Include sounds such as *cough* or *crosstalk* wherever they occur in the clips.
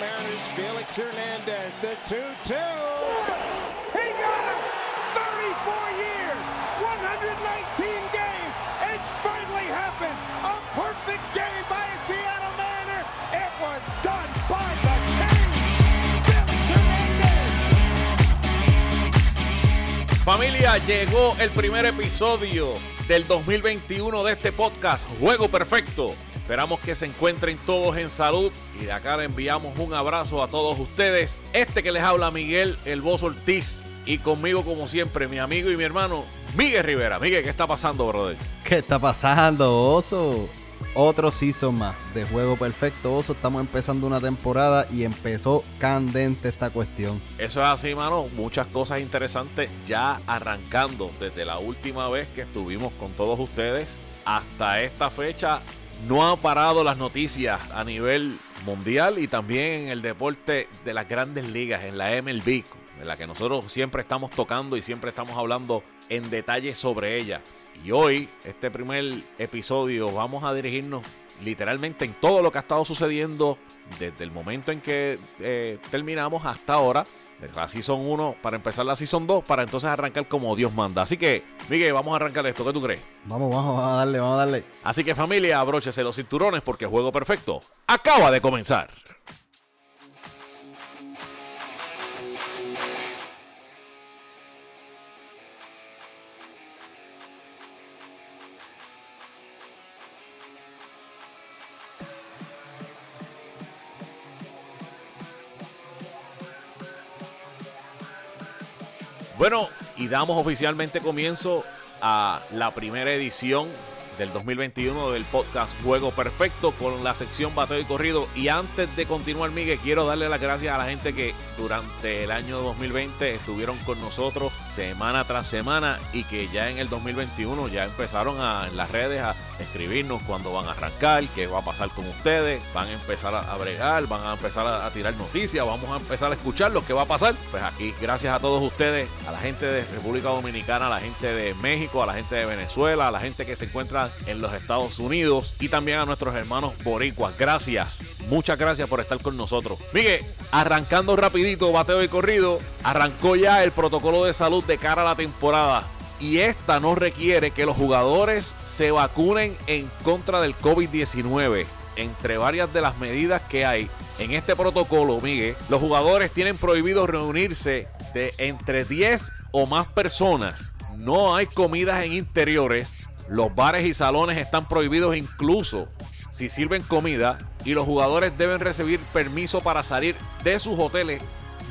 Mariners, Felix Hernandez, the 2-2. He got him! 34 years, 119 games. It's finally happened. A perfect game by a Seattle Mariner. It was done by the King. Felix Hernandez. Familia, llegó el primer episodio del 2021 de este podcast, Juego Perfecto. Esperamos que se encuentren todos en salud y de acá le enviamos un abrazo a todos ustedes. Este que les habla Miguel El Voz Ortiz y conmigo como siempre mi amigo y mi hermano Miguel Rivera. Miguel, ¿qué está pasando, brother? ¿Qué está pasando, Oso? Otro season más de Juego Perfecto, Oso. Estamos empezando una temporada y empezó candente esta cuestión. Eso es así, mano. Muchas cosas interesantes ya arrancando desde la última vez que estuvimos con todos ustedes hasta esta fecha. No han parado las noticias a nivel mundial y también en el deporte de las grandes ligas, en la MLB, en la que nosotros siempre estamos tocando y siempre estamos hablando en detalle sobre ella. Y hoy, este primer episodio, vamos a dirigirnos literalmente en todo lo que ha estado sucediendo desde el momento en que eh, terminamos hasta ahora. La Season 1 para empezar la Season 2 para entonces arrancar como Dios manda. Así que, Miguel, vamos a arrancar esto. ¿Qué tú crees? Vamos, vamos, vamos a darle, vamos a darle. Así que familia, abróchese los cinturones porque el juego perfecto acaba de comenzar. Bueno, y damos oficialmente comienzo a la primera edición del 2021 del podcast Juego Perfecto con la sección Bateo y Corrido. Y antes de continuar, Miguel, quiero darle las gracias a la gente que durante el año 2020 estuvieron con nosotros semana tras semana y que ya en el 2021 ya empezaron a, en las redes a escribirnos cuando van a arrancar, qué va a pasar con ustedes, van a empezar a, bregar, van a empezar a tirar noticias, vamos a empezar a escuchar lo que va a pasar. Pues aquí, gracias a todos ustedes, a la gente de República Dominicana, a la gente de México, a la gente de Venezuela, a la gente que se encuentra en los Estados Unidos y también a nuestros hermanos boricuas. Gracias, muchas gracias por estar con nosotros. Miguel, arrancando rapidito, bateo y corrido, arrancó ya el protocolo de salud de cara a la temporada y esta no requiere que los jugadores se vacunen en contra del COVID-19. Entre varias de las medidas que hay en este protocolo, Miguel, los jugadores tienen prohibido reunirse de entre 10 o más personas. No hay comidas en interiores. Los bares y salones están prohibidos incluso si sirven comida y los jugadores deben recibir permiso para salir de sus hoteles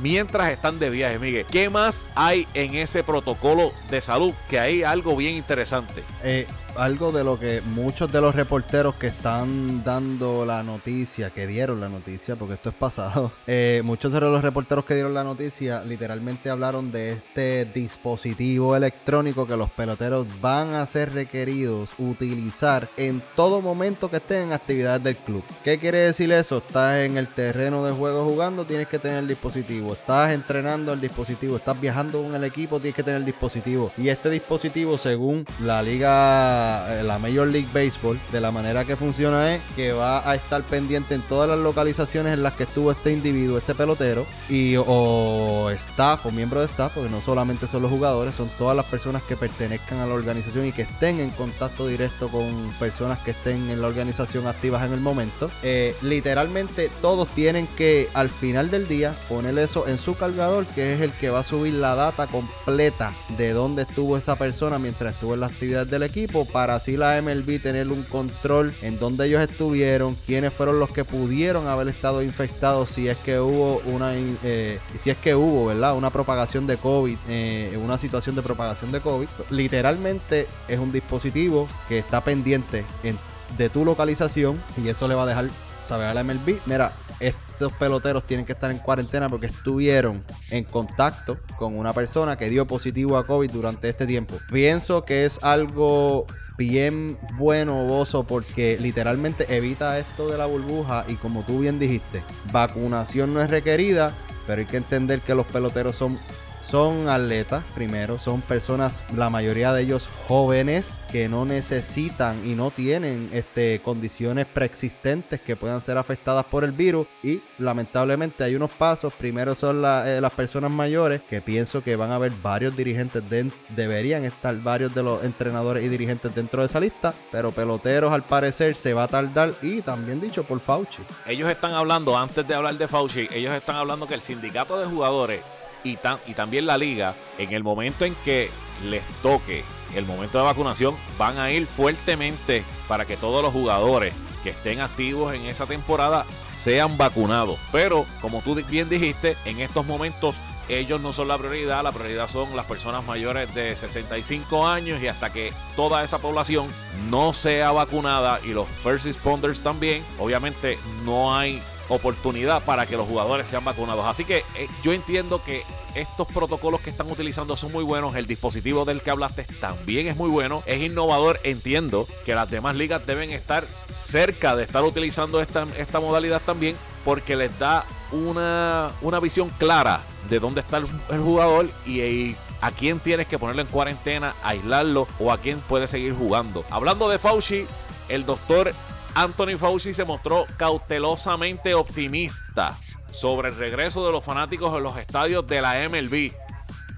mientras están de viaje, Miguel. ¿Qué más hay en ese protocolo de salud? Que hay algo bien interesante. Eh, algo de lo que muchos de los reporteros que están dando la noticia, que dieron la noticia, porque esto es pasado, *laughs* eh, muchos de los reporteros que dieron la noticia literalmente hablaron de este dispositivo electrónico que los peloteros van a ser requeridos utilizar en todo momento que estén en actividades del club. ¿Qué quiere decir eso? Estás en el terreno de juego jugando, tienes que tener el dispositivo. Estás entrenando el dispositivo. Estás viajando con el equipo, tienes que tener el dispositivo. Y este dispositivo, según la liga, eh, la Major League Baseball, de la manera que funciona es que va a estar pendiente en todas las localizaciones en las que estuvo este individuo, este pelotero, y o staff o miembro de staff, porque no solamente son los jugadores, son todas las personas que pertenezcan a la organización y que estén en contacto directo con personas que estén en la organización activas en el momento. Eh, literalmente todos tienen que al final del día poner eso en su cargador, que es el que va a subir la data completa de dónde estuvo esa persona mientras estuvo en la actividad del equipo, para así la MLB tener un control en dónde ellos estuvieron, quiénes fueron los que pudieron haber estado infectados, si es que hubo una, eh, si es que hubo, ¿verdad? Una propagación de COVID, eh, una situación de propagación de COVID. Literalmente es un dispositivo que está pendiente en- de tu localización y eso le va a dejar saber a la MLB, mira, estos peloteros tienen que estar en cuarentena porque estuvieron en contacto con una persona que dio positivo a COVID durante este tiempo. Pienso que es algo bien bueno, Bozo, porque literalmente evita esto de la burbuja y como tú bien dijiste, vacunación no es requerida, pero hay que entender que los peloteros son son atletas, primero, son personas, la mayoría de ellos jóvenes, que no necesitan y no tienen este, condiciones preexistentes que puedan ser afectadas por el virus. Y lamentablemente hay unos pasos. Primero son eh, las personas mayores, que pienso que van a haber varios dirigentes, deberían estar varios de los entrenadores y dirigentes dentro de esa lista, pero peloteros al parecer se va a tardar y también dicho por Fauci. Ellos están hablando, antes de hablar de Fauci, ellos están hablando que el sindicato de jugadores y, y también la liga, en el momento en que les toque el momento de vacunación, van a ir fuertemente para que todos los jugadores que estén activos en esa temporada sean vacunados. Pero, como tú bien dijiste, en estos momentos ellos no son la prioridad, la prioridad son las personas mayores de 65 años y hasta que toda esa población no sea vacunada y los first responders también, obviamente no hay oportunidad para que los jugadores sean vacunados. Así que eh, yo entiendo que estos protocolos que están utilizando son muy buenos. El dispositivo del que hablaste también es muy bueno. Es innovador. Entiendo que las demás ligas deben estar cerca de estar utilizando esta, esta modalidad también porque les da una, una visión clara de dónde está el, jugador y, y a quién tienes que ponerlo en cuarentena, aislarlo o a quién puede seguir jugando. Hablando de Fauci, el doctor Anthony Fauci se mostró cautelosamente optimista sobre el regreso de los fanáticos en los estadios de la MLB.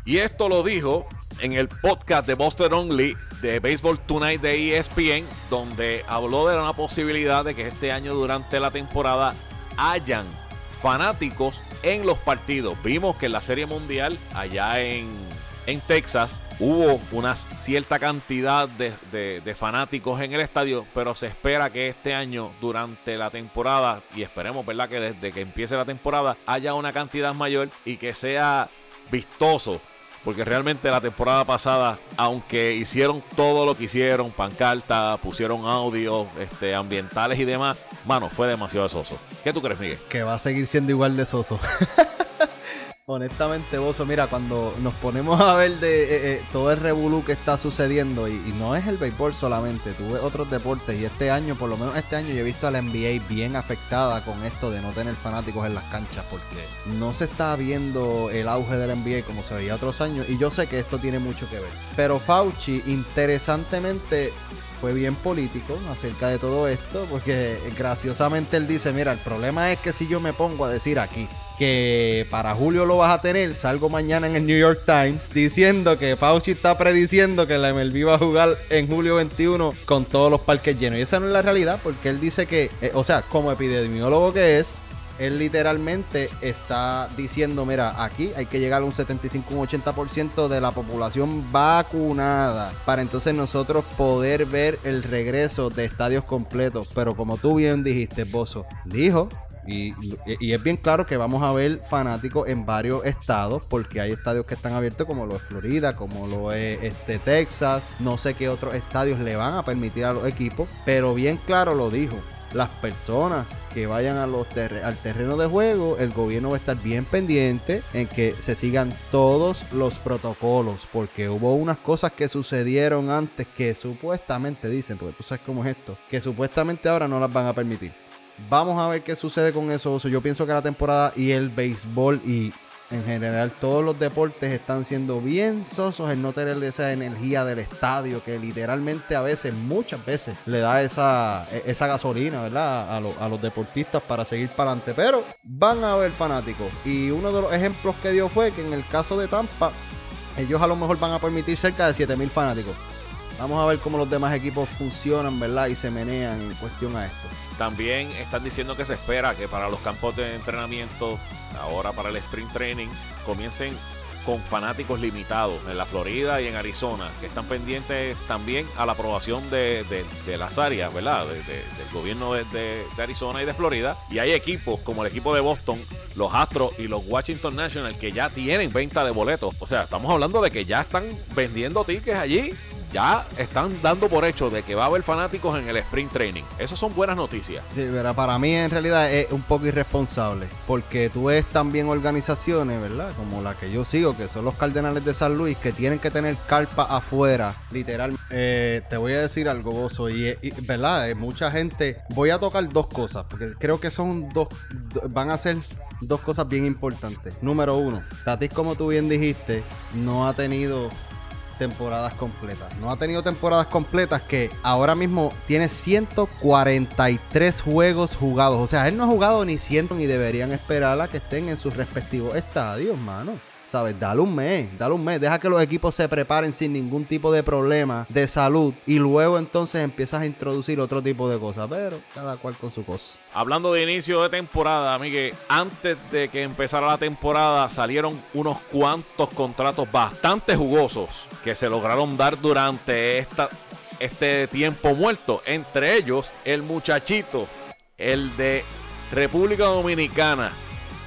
Y esto lo dijo en el podcast de Buster Only de Baseball Tonight de ESPN, donde habló de la posibilidad de que este año durante la temporada hayan fanáticos en los partidos. Vimos que en la Serie Mundial allá en, en Texas hubo una cierta cantidad de, fanáticos en el estadio, pero se espera que este año, durante la temporada, y esperemos, ¿verdad?, que desde que empiece la temporada haya una cantidad mayor y que sea vistoso. Porque realmente la temporada pasada, aunque hicieron todo lo que hicieron, pancarta, pusieron audio, este, ambientales y demás, mano, fue demasiado soso. ¿Qué tú crees, Miguel? Que va a seguir siendo igual de soso. *laughs* Honestamente, Bozo, mira, cuando nos ponemos a ver de eh, eh, todo el revolú que está sucediendo, y, no es el béisbol solamente, tuve otros deportes, y este año, por lo menos este año, yo he visto a la NBA bien afectada con esto de no tener fanáticos en las canchas, porque no se está viendo el auge de la NBA como se veía otros años, y yo sé que esto tiene mucho que ver. Pero Fauci, interesantemente, fue bien político acerca de todo esto, porque graciosamente él dice, mira, el problema es que si yo me pongo a decir aquí que para julio lo vas a tener, salgo mañana en el New York Times diciendo que Fauci está prediciendo que la MLB va a jugar en julio 21 con todos los parques llenos. Y esa no es la realidad, porque él dice que, eh, o sea, como epidemiólogo que es, él literalmente está diciendo, mira, aquí hay que llegar a un 75, un 80% de la población vacunada para entonces nosotros poder ver el regreso de estadios completos. Pero como tú bien dijiste, Bozo, dijo y, es bien claro que vamos a ver fanáticos en varios estados, porque hay estadios que están abiertos, como lo es Florida, como lo es este, Texas. No sé qué otros estadios le van a permitir a los equipos, pero bien claro lo dijo las personas que vayan al terreno de juego, el gobierno va a estar bien pendiente en que se sigan todos los protocolos, porque hubo unas cosas que sucedieron antes que supuestamente dicen, porque tú sabes cómo es esto, que supuestamente ahora no las van a permitir. Vamos a ver qué sucede con eso. Yo pienso que la temporada y el béisbol y en general todos los deportes están siendo bien sosos en no tener esa energía del estadio que literalmente a veces, muchas veces, le da esa, e, esa gasolina, ¿verdad? A, los deportistas para seguir para adelante. Pero van a haber fanáticos. Y uno de los ejemplos que dio fue que en el caso de Tampa, ellos a lo mejor van a permitir cerca de 7000 fanáticos. Vamos a ver cómo los demás equipos funcionan, ¿verdad? Y se menean en cuestión a esto. También están diciendo que se espera que para los campos de entrenamiento ahora para el sprint training, comiencen con fanáticos limitados en la Florida y en Arizona, que están pendientes también a la aprobación de, las áreas, ¿verdad? del gobierno de, Arizona y de Florida. Y hay equipos como el equipo de Boston, los Astros y los Washington National que ya tienen venta de boletos. O sea, estamos hablando de que ya están vendiendo tickets allí ya están dando por hecho de que va a haber fanáticos en el sprint training. Esas son buenas noticias. Sí, pero para mí en realidad es un poco irresponsable, porque tú ves también organizaciones, ¿verdad? Como la que yo sigo, que son los Cardenales de San Luis, que tienen que tener carpa afuera, literal. Eh, te voy a decir algo, Bozo, y, ¿verdad? Eh, mucha gente, voy a tocar dos cosas, porque creo que son dos, van a ser dos cosas bien importantes. Número uno, Tatis, como tú bien dijiste, no ha tenido temporadas completas. No ha tenido temporadas completas que ahora mismo tiene 143 juegos jugados. O sea, él no ha jugado ni 100 ni deberían esperar a que estén en sus respectivos estadios, mano. ¿Sabes? Dale un mes, dale un mes. Deja que los equipos se preparen sin ningún tipo de problema de salud y luego entonces empiezas a introducir otro tipo de cosas. Pero cada cual con su cosa. Hablando de inicio de temporada, Miguel, antes de que empezara la temporada salieron unos cuantos contratos bastante jugosos que se lograron dar durante esta, este tiempo muerto. Entre ellos, el muchachito, el de República Dominicana,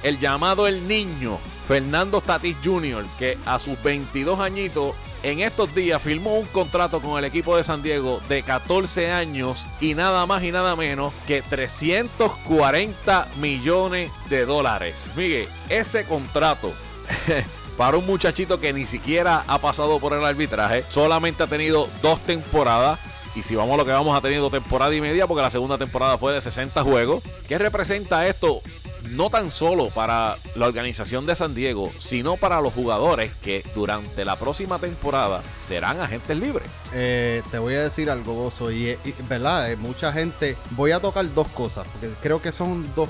el llamado El Niño, Fernando Tatis Jr., que a sus 22 añitos en estos días firmó un contrato con el equipo de San Diego de 14 años y nada más y nada menos que 340 millones de dólares. Miguel, ese contrato *laughs* para un muchachito que ni siquiera ha pasado por el arbitraje, solamente ha tenido dos temporadas. Y si vamos a lo que vamos, ha tenido temporada y media, porque la segunda temporada fue de 60 juegos. ¿Qué representa esto? No tan solo para la organización de San Diego, sino para los jugadores que durante la próxima temporada serán agentes libres. Eh, te voy a decir algo, Gozo, y, verdad, eh, mucha gente, voy a tocar dos cosas, porque creo que son dos,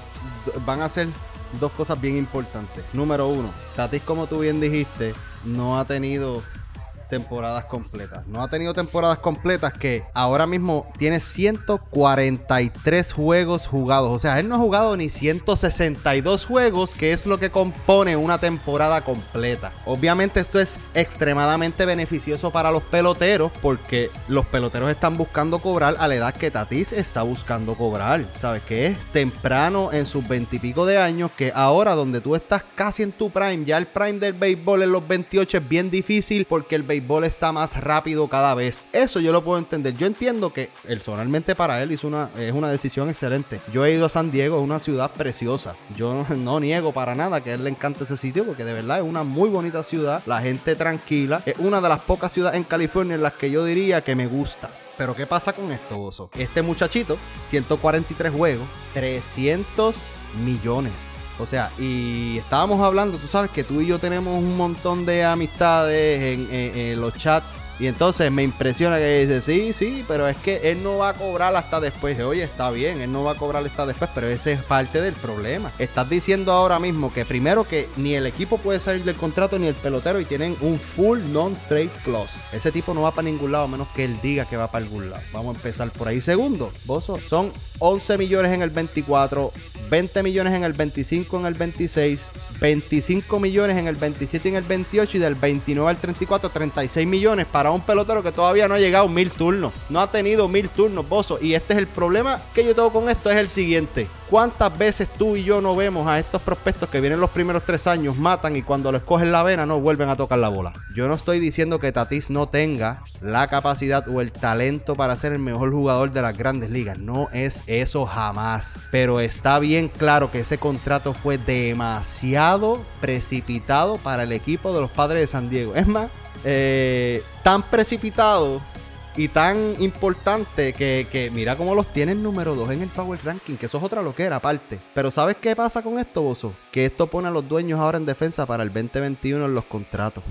van a ser dos cosas bien importantes. Número uno, Tatis, como tú bien dijiste, no ha tenido temporadas completas. No ha tenido temporadas completas que ahora mismo tiene 143 juegos jugados. O sea, él no ha jugado ni 162 juegos, que es lo que compone una temporada completa. Obviamente esto es extremadamente beneficioso para los peloteros porque los peloteros están buscando cobrar a la edad que Tatis está buscando cobrar. ¿Sabes? Que es temprano en sus veintipico de años que ahora donde tú estás casi en tu prime, ya el prime del béisbol en los 28 es bien difícil porque el béisbol béisbol está más rápido cada vez. Eso yo lo puedo entender. Yo entiendo que personalmente para él hizo una, es una decisión excelente. Yo he ido a San Diego, es una ciudad preciosa. Yo *laughs* no, niego para nada que a él le encanta ese sitio porque de verdad es una muy bonita ciudad. La gente tranquila. Es una de las pocas ciudades en California en las que yo diría que me gusta. Pero ¿qué pasa con esto, Oso? Este muchachito, 143 juegos, 300 millones o sea, y estábamos hablando, tú sabes que tú y yo tenemos un montón de amistades en, los chats. Y entonces me impresiona que dice, sí, sí, pero es que él no va a cobrar hasta después. Oye, está bien, él no va a cobrar hasta después, pero ese es parte del problema. Estás diciendo ahora mismo que primero que ni el equipo puede salir del contrato ni el pelotero y tienen un full non-trade clause. Ese tipo no va para ningún lado a menos que él diga que va para algún lado. Vamos a empezar por ahí. Segundo, Bozo, son 11 millones en el 24, 20 millones en el 25, en el 26, 25 millones en el 27 y en el 28 y del 29 al 34, 36 millones para un pelotero que todavía no ha llegado mil turnos. No ha tenido mil turnos, Bozo. Y este es el problema que yo tengo con esto, es el siguiente. ¿Cuántas veces tú y yo no vemos a estos prospectos que vienen los primeros tres años, matan y cuando les cogen la vena no vuelven a tocar la bola? Yo no estoy diciendo que Tatis no tenga la capacidad o el talento para ser el mejor jugador de las grandes ligas. No es eso jamás. Pero está bien claro que ese contrato fue demasiado precipitado para el equipo de los padres de San Diego. Es más, eh, tan precipitado y tan importante que, mira cómo los tienen número 2 en el Power Ranking, que eso es otra loquera aparte. Pero ¿sabes qué pasa con esto, Bozo? Que esto pone a los dueños ahora en defensa para el 2021 en los contratos.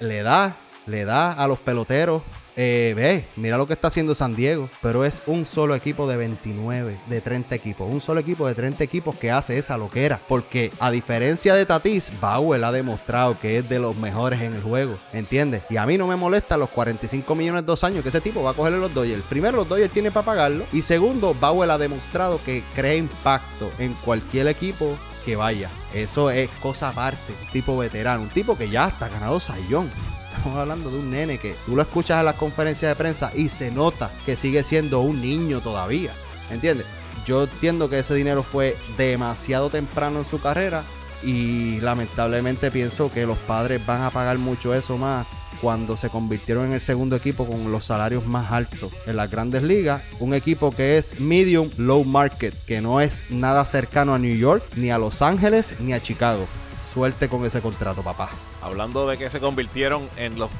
Le da, le da a los peloteros eh, ve, mira lo que está haciendo San Diego, pero es un solo equipo de 29, de 30 equipos. Un solo equipo de 30 equipos que hace esa loquera. Porque a diferencia de Tatis, Bauer ha demostrado que es de los mejores en el juego. ¿Entiendes? Y a mí no me molesta los 45 millones de dos años que ese tipo va a cogerle los Dodgers. Primero, los Dodgers tiene para pagarlo. Y segundo, Bauer ha demostrado que crea impacto en cualquier equipo que vaya. Eso es cosa aparte. Un tipo veterano, un tipo que ya está ganado Sayón estamos hablando de un nene que tú lo escuchas en las conferencias de prensa y se nota que sigue siendo un niño todavía. ¿Entiendes? Yo entiendo que ese dinero fue demasiado temprano en su carrera y lamentablemente pienso que los padres van a pagar mucho eso más cuando se convirtieron en el segundo equipo con los salarios más altos en las grandes ligas. Un equipo que es medium low market, que no es nada cercano a New York, ni a Los Ángeles, ni a Chicago. Suerte con ese contrato, papá. Hablando de que se convirtieron en los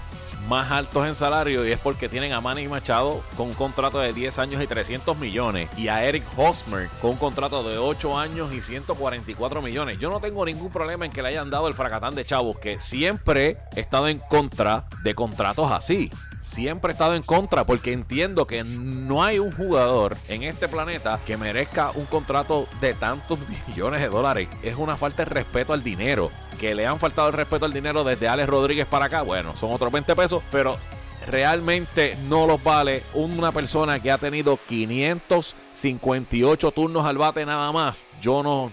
más altos en salario y es porque tienen a Manny Machado con un contrato de 10 años y 300 millones y a Eric Hosmer con un contrato de 8 años y 144 millones. Yo no tengo ningún problema en que le hayan dado el fracatán de chavos, que siempre he estado en contra de contratos así siempre he estado en contra porque entiendo que no hay un jugador en este planeta que merezca un contrato de tantos *laughs* millones de dólares. Es una falta de respeto al dinero. Que le han faltado el respeto al dinero desde Alex Rodríguez para acá, bueno, son otros 20 pesos, pero realmente no los vale una persona que ha tenido 558 turnos al bate nada más. Yo no,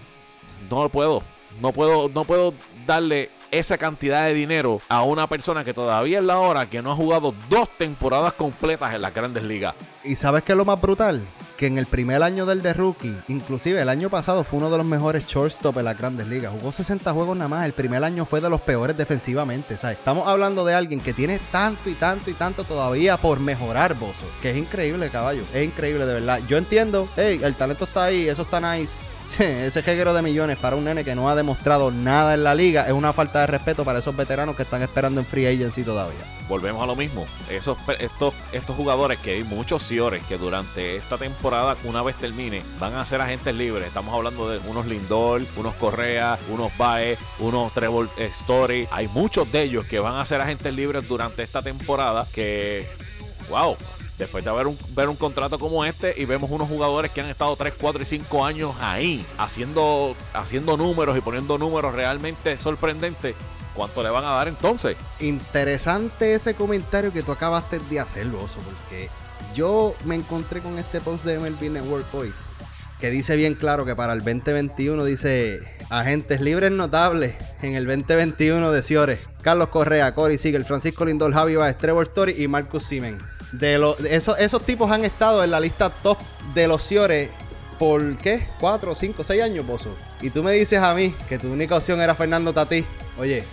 no puedo. No puedo, no puedo darle esa cantidad de dinero a una persona que todavía es la hora que no ha jugado dos temporadas completas en las grandes ligas. ¿Y sabes qué es lo más brutal? Que en el primer año del de rookie, inclusive el año pasado fue uno de los mejores shortstop en las grandes ligas. Jugó 60 juegos nada más. El primer año fue de los peores defensivamente. ¿sabes? Estamos hablando de alguien que tiene tanto y tanto y tanto todavía por mejorar, Bozo. Que es increíble, caballo. Es increíble, de verdad. Yo entiendo, hey, el talento está ahí, eso está nice *laughs* ese jeguero de millones para un nene que no ha demostrado nada en la liga es una falta de respeto para esos veteranos que están esperando en free agency todavía. Volvemos a lo mismo. Esos, estos, estos jugadores que hay muchos Ciores que durante esta temporada, una vez termine, van a ser agentes libres. Estamos hablando de unos Lindor, unos Correa, unos Bae, unos Trevor Story. Hay muchos de ellos que van a ser agentes libres durante esta temporada que, wow, Después de ver un, ver un contrato como este y vemos unos jugadores que han estado 3, 4 y 5 años ahí, haciendo, haciendo números y poniendo números realmente sorprendentes, ¿cuánto le van a dar entonces? Interesante ese comentario que tú acabaste de hacer, Oso, porque yo me encontré con este post de MLB Network hoy, que dice bien claro que para el 2021 dice agentes libres notables en el 2021 de Ciores. Carlos Correa, Cory Siegel, Francisco Lindor, Javi Baez, Trevor Story y Marcus Simen. De los, esos, esos tipos han estado en la lista top de los Ciores por qué? ¿Cuatro, cinco, seis años, Bozo? Y tú me dices a mí que tu única opción era Fernando Tatí. Oye.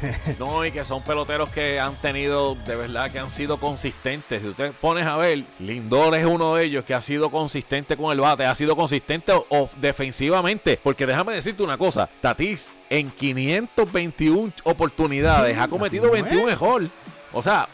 *laughs* no, y que son peloteros que han tenido, de verdad, que han sido consistentes. Si usted pones a ver, Lindor es uno de ellos que ha sido consistente con el bate, ha sido consistente o, defensivamente. Porque déjame decirte una cosa, Tatís en 521 oportunidades ha cometido 21 errores. O sea,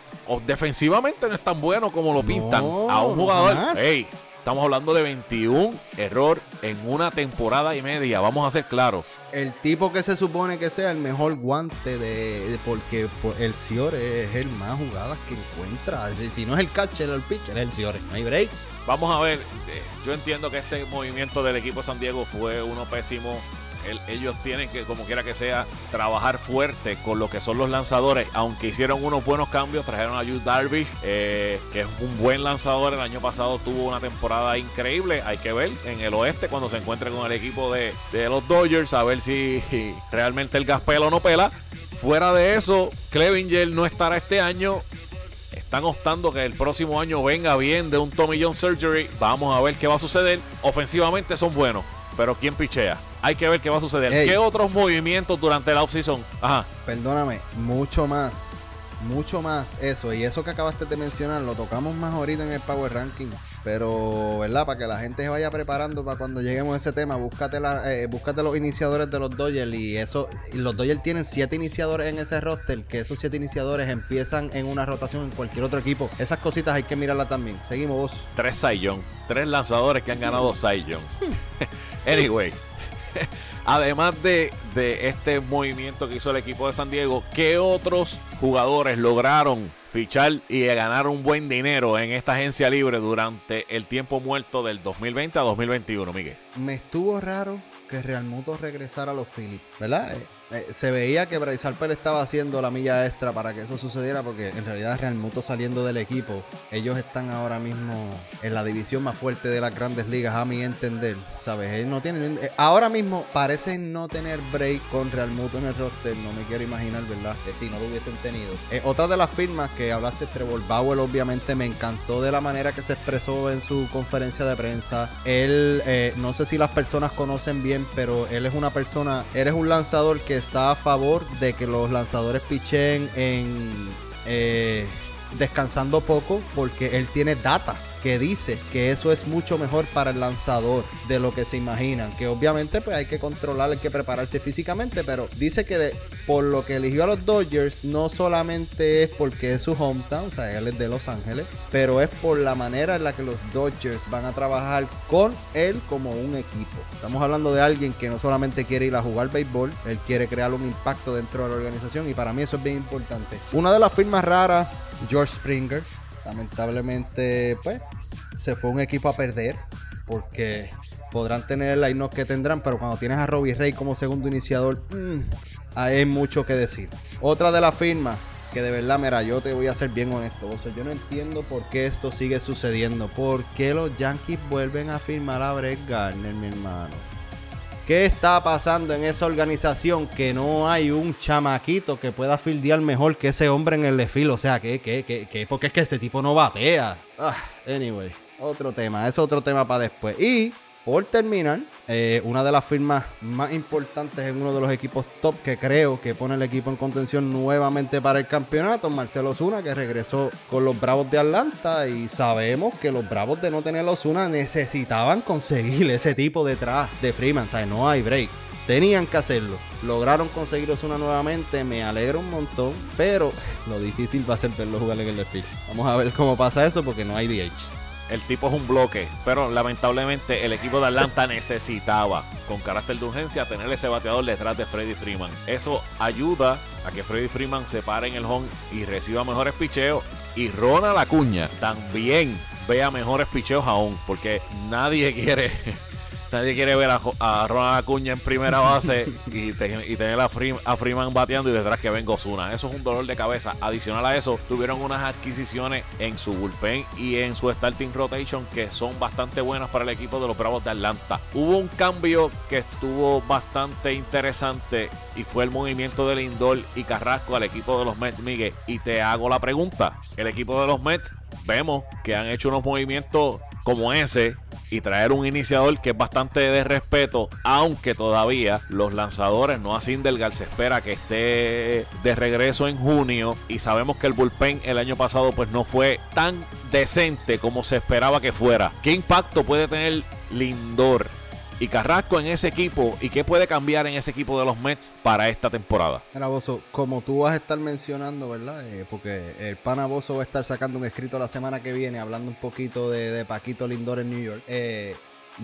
defensivamente no es tan bueno como lo pintan a un jugador. estamos hablando de 21 error en una temporada y media. Vamos a ser claros. El tipo que se supone que sea el mejor guante de, porque el Ciore es el más jugadas que encuentra. Si no es el catcher, el pitcher, es el Ciore. No hay break. Vamos a ver. Eh, yo entiendo que este movimiento del equipo de San Diego fue uno pésimo ellos tienen que, como quiera que sea, trabajar fuerte con lo que son los lanzadores. Aunque hicieron unos buenos cambios, trajeron a Jude Darvish, eh, que es un buen lanzador. El año pasado tuvo una temporada increíble. Hay que ver en el oeste cuando se encuentre con el equipo de, los Dodgers, a ver si *laughs* realmente el gas pela o no pela. Fuera de eso, Clevinger no estará este año están optando que el próximo año venga bien de un Tommy John Surgery. Vamos a ver qué va a suceder. Ofensivamente son buenos, pero ¿quién pichea? Hay que ver qué va a suceder. ¿Qué otros movimientos durante la offseason? Ajá. Perdóname, mucho más. Mucho más eso. Y eso que acabaste de mencionar, lo tocamos más ahorita en el Power Ranking. Pero, ¿verdad? Para que la gente se vaya preparando para cuando lleguemos a ese tema, búscate, la, eh, búscate los iniciadores de los Dodgers. Y eso, los Dodgers tienen siete iniciadores en ese roster, que esos siete iniciadores empiezan en una rotación en cualquier otro equipo. Esas cositas hay que mirarlas también. Seguimos vos. Tres Cy Tres lanzadores que han ganado Cy *laughs* anyway. *laughs* Además de, este movimiento que hizo el equipo de San Diego, ¿qué otros jugadores lograron fichar y ganar un buen dinero en esta agencia libre durante el tiempo muerto del 2020 a 2021, Miguel? Me estuvo raro que Real Muto regresara a los Phillips, ¿verdad? Eh, se veía que Bryce Harper estaba haciendo la milla extra para que eso sucediera porque en realidad Real Muto saliendo del equipo, ellos están ahora mismo en la división más fuerte de las grandes ligas a mi entender, ¿sabes? Él no tiene eh, ahora mismo parecen no tener break con Real Muto en el roster, no me quiero imaginar, ¿verdad? Que si no lo hubiesen tenido. Eh, otra de las firmas que hablaste Trevor Bauer obviamente me encantó de la manera que se expresó en su conferencia de prensa. Él no sé si las personas conocen bien, pero él es una persona, él es un lanzador que está a favor de que los lanzadores pichen en eh, descansando poco porque él tiene data que dice que eso es mucho mejor para el lanzador de lo que se imaginan. Que obviamente pues hay que controlar, hay que prepararse físicamente, pero dice que por lo que eligió a los Dodgers no solamente es porque es su hometown, o sea, él es de Los Ángeles, pero es por la manera en la que los Dodgers van a trabajar con él como un equipo. Estamos hablando de alguien que no solamente quiere ir a jugar béisbol, él quiere crear un impacto dentro de la organización y para mí eso es bien importante. Una de las firmas raras, George Springer, lamentablemente, pues, se fue un equipo a perder porque podrán tener el line que tendrán, pero cuando tienes a Robbie Ray como segundo iniciador, mm, hay mucho que decir. Otra de las firmas que de verdad, mira, yo te voy a ser bien honesto. O sea, yo no entiendo por qué esto sigue sucediendo. ¿Por qué los Yankees vuelven a firmar a Brett Garner, mi hermano? ¿Qué está pasando en esa organización que no hay un chamaquito que pueda fildear mejor que ese hombre en el desfile? O sea, ¿qué, qué, qué, qué? Porque es que este tipo no batea. Ah, anyway, otro tema, es otro tema para después. Y por terminar, eh, una de las firmas más importantes en uno de los equipos top que creo que pone el equipo en contención nuevamente para el campeonato, Marcelo Zuna, que regresó con los Bravos de Atlanta. Y sabemos que los Bravos de no tener a Osuna necesitaban conseguir ese tipo detrás de Freeman. O no hay break. Tenían que hacerlo. Lograron conseguir Osuna nuevamente. Me alegra un montón. Pero *laughs* lo difícil va a ser verlo jugar en el desfile. Vamos a ver cómo pasa eso porque no hay DH. El tipo es un bloque, pero lamentablemente el equipo de Atlanta necesitaba, con carácter de urgencia, tener ese bateador detrás de Freddy Freeman. Eso ayuda a que Freddy Freeman se pare en el home y reciba mejores picheos. Y Ronald Acuña también vea mejores picheos aún, porque nadie *laughs* quiere Nadie quiere ver a, Ronald Acuña en primera base *laughs* y, tener a, Freeman bateando y detrás que venga Osuna. Eso es un dolor de cabeza. Adicional a eso, tuvieron unas adquisiciones en su bullpen y en su starting rotation que son bastante buenas para el equipo de los Bravos de Atlanta. Hubo un cambio que estuvo bastante interesante y fue el movimiento de Lindor y Carrasco al equipo de los Mets, Miguel. Y te hago la pregunta: el equipo de los Mets, vemos que han hecho unos movimientos como ese y traer un iniciador que es bastante de respeto, aunque todavía los lanzadores, no así Delgar, se espera que esté de regreso en junio y sabemos que el bullpen el año pasado pues no fue tan decente como se esperaba que fuera. ¿Qué impacto puede tener Lindor y Carrasco en ese equipo y qué puede cambiar en ese equipo de los Mets para esta temporada. Mira, Bozo, como tú vas a estar mencionando, ¿verdad? Eh, porque el pana Bozo va a estar sacando un escrito la semana que viene hablando un poquito de, Paquito Lindor en New York. Eh,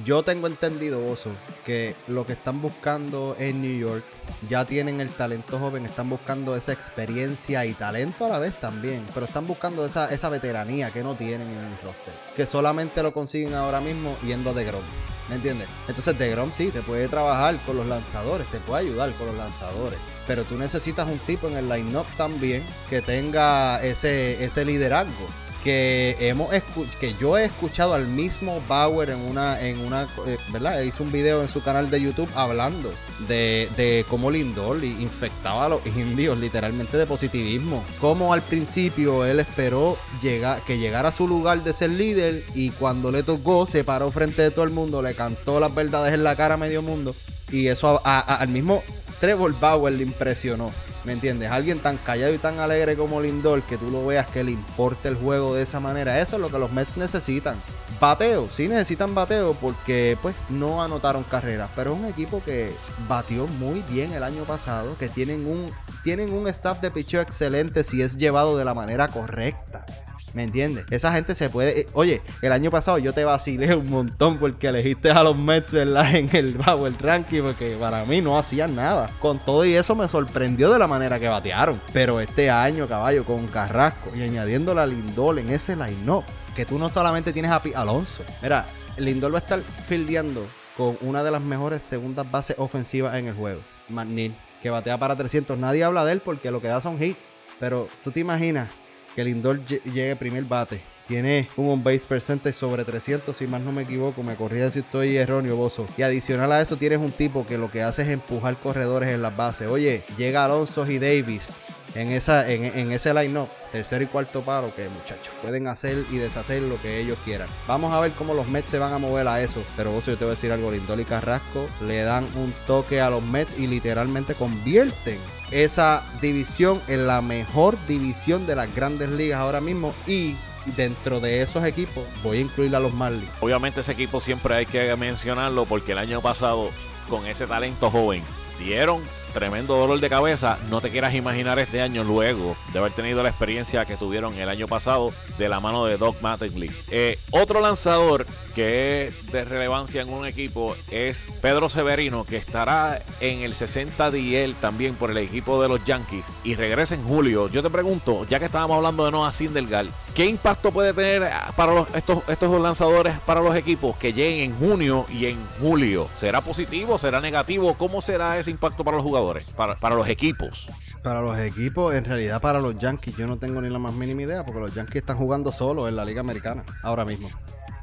yo tengo entendido, Bozo, que lo que están buscando en New York ya tienen el talento joven, están buscando esa experiencia y talento a la vez también, pero están buscando esa, esa veteranía que no tienen en el roster, que solamente lo consiguen ahora mismo yendo de Grom. ¿Me entiendes? Entonces DeGrom sí, te puede trabajar con los lanzadores, te puede ayudar con los lanzadores. Pero tú necesitas un tipo en el line-up también que tenga ese, ese liderazgo que hemos que yo he escuchado al mismo Bauer en una en una eh, verdad hizo un video en su canal de YouTube hablando de, de cómo Lindor infectaba a los indios literalmente de positivismo. Como al principio él esperó llegar, que llegara a su lugar de ser líder y cuando le tocó se paró frente de todo el mundo le cantó las verdades en la cara a medio mundo y eso al mismo Trevor Bauer le impresionó ¿Me entiendes? Alguien tan callado y tan alegre como Lindor que tú lo veas que le importe el juego de esa manera. Eso es lo que los Mets necesitan. Bateo, sí necesitan bateo porque pues no anotaron carreras, pero es un equipo que batió muy bien el año pasado, que tienen un tienen un staff de picheo excelente si es llevado de la manera correcta. ¿Me entiendes? Esa gente se puede. Eh, oye, el año pasado yo te vacilé un montón porque elegiste a los Mets, ¿verdad? *laughs* En el el Ranking, porque para mí no hacían nada. Con todo y eso me sorprendió de la manera que batearon. Pero este año, caballo, con Carrasco y añadiendo la Lindol en ese line-up, que tú no solamente tienes a Alonso. Mira, Lindol va a estar fildeando con una de las mejores segundas bases ofensivas en el juego. McNeil, que batea para 300. Nadie habla de él porque lo que da son hits. Pero tú te imaginas que Lindor llegue primer bate. Tiene un on base percentage sobre 300, si más no me equivoco. Me corría si estoy erróneo, Bozo. Y adicional a eso, tienes un tipo que lo que hace es empujar corredores en las bases. Oye, llega Alonso y Davis en, esa, en, ese line-up, tercer y cuarto paro, que muchachos pueden hacer y deshacer lo que ellos quieran. Vamos a ver cómo los Mets se van a mover a eso. Pero vos, yo te voy a decir algo: Lindor y Carrasco le dan un toque a los Mets y literalmente convierten esa división en la mejor división de las grandes ligas ahora mismo. Y dentro de esos equipos voy a incluir a los Marlins. Obviamente ese equipo siempre hay que mencionarlo porque el año pasado con ese talento joven dieron tremendo dolor de cabeza. No te quieras imaginar este año luego de haber tenido la experiencia que tuvieron el año pasado de la mano de Doc Mattingly. Eh, otro lanzador que es de relevancia en un equipo es Pedro Severino, que estará en el 60 DL también por el equipo de los Yankees y regresa en julio. Yo te pregunto, ya que estábamos hablando de Noah Sindelgal, ¿qué impacto puede tener para estos, estos lanzadores para los equipos que lleguen en junio y en julio? ¿Será positivo? ¿Será negativo? ¿Cómo será ese impacto para los jugadores? Para, para los equipos. Para los equipos, en realidad para los Yankees, yo no tengo ni la más mínima idea, porque los Yankees están jugando solo en la Liga Americana, ahora mismo.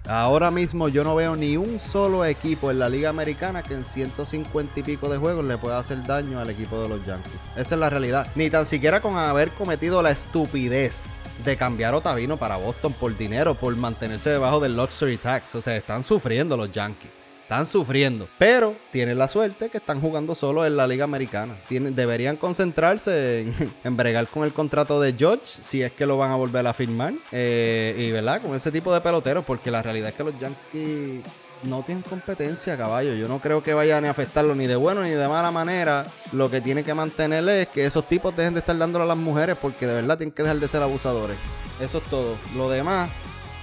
Ahora mismo yo no veo ni un solo equipo en la Liga Americana que en 150 y pico de juegos le pueda hacer daño al equipo de los Yankees. Esa es la realidad. Ni tan siquiera con haber cometido la estupidez de cambiar Otavino para Boston por dinero, por mantenerse debajo del luxury tax. O sea, están sufriendo los Yankees. Están sufriendo. Pero tienen la suerte que están jugando solo en la Liga Americana. Tienen, deberían concentrarse *laughs* en, bregar con el contrato de George, si es que lo van a volver a firmar. Eh, y verdad, con ese tipo de peloteros, porque la realidad es que los Yankees no tienen competencia, caballo. Yo no creo que vayan a afectarlo ni de bueno ni de mala manera. Lo que tiene que mantener es que esos tipos dejen de estar dándolo a las mujeres porque de verdad tienen que dejar de ser abusadores. Eso es todo. Lo demás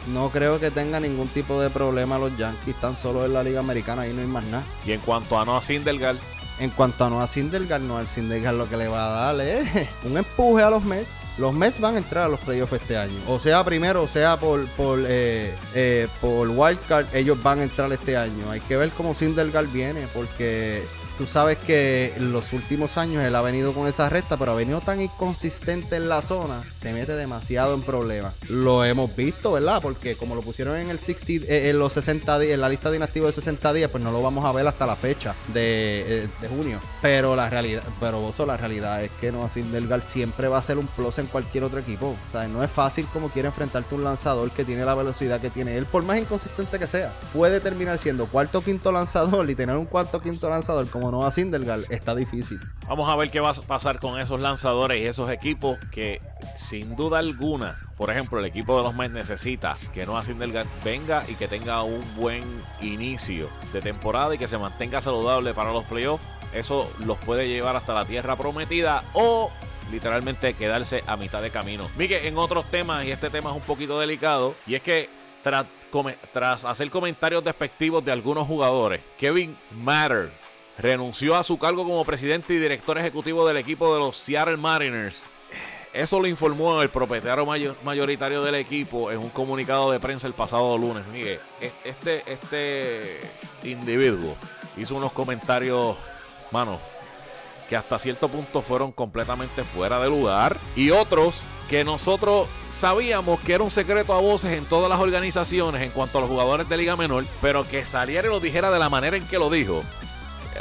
no creo que tenga ningún tipo de problema los Yankees. Están solo en la Liga Americana y no hay más nada. Y en cuanto a Noah Sindelgar. En cuanto a Noah Sindelgar, Noah Sindelgar lo que le va a dar es *laughs* un empuje a los Mets. Los Mets van a entrar a los playoffs este año. O sea, primero, o sea, por, por, eh, eh, por wildcard, ellos van a entrar este año. Hay que ver cómo Sindelgar viene, porque Tú sabes que en los últimos años él ha venido con esa recta, pero ha venido tan inconsistente en la zona, se mete demasiado en problemas. Lo hemos visto, ¿verdad? Porque como lo pusieron en el 60, eh, en los 60 días, en la lista de inactivos de 60 días, pues no lo vamos a ver hasta la fecha de, eh, junio. Pero la realidad, pero vos la realidad es que Noah Delgar siempre va a ser un plus en cualquier otro equipo. O sea, no es fácil como quiere enfrentarte un lanzador que tiene la velocidad que tiene él, por más inconsistente que sea. Puede terminar siendo cuarto o quinto lanzador y tener un cuarto o quinto lanzador como no a Sindelgar, está difícil. Vamos a ver qué va a pasar con esos lanzadores y esos equipos que, sin duda alguna, por ejemplo, el equipo de los Mets necesita que Noah Sindelgar venga y que tenga un buen inicio de temporada y que se mantenga saludable para los playoffs. Eso los puede llevar hasta la tierra prometida o literalmente quedarse a mitad de camino. Miguel, en otros temas, y este tema es un poquito delicado, y es que tras, tras hacer comentarios despectivos de algunos jugadores, Kevin Matter renunció a su cargo como presidente y director ejecutivo del equipo de los Seattle Mariners. Eso lo informó el propietario mayoritario del equipo en un comunicado de prensa el pasado lunes. Miguel, e-, este, este individuo hizo unos comentarios, mano, que hasta cierto punto fueron completamente fuera de lugar. Y otros que nosotros sabíamos que era un secreto a voces en todas las organizaciones en cuanto a los jugadores de Liga Menor, pero que saliera y lo dijera de la manera en que lo dijo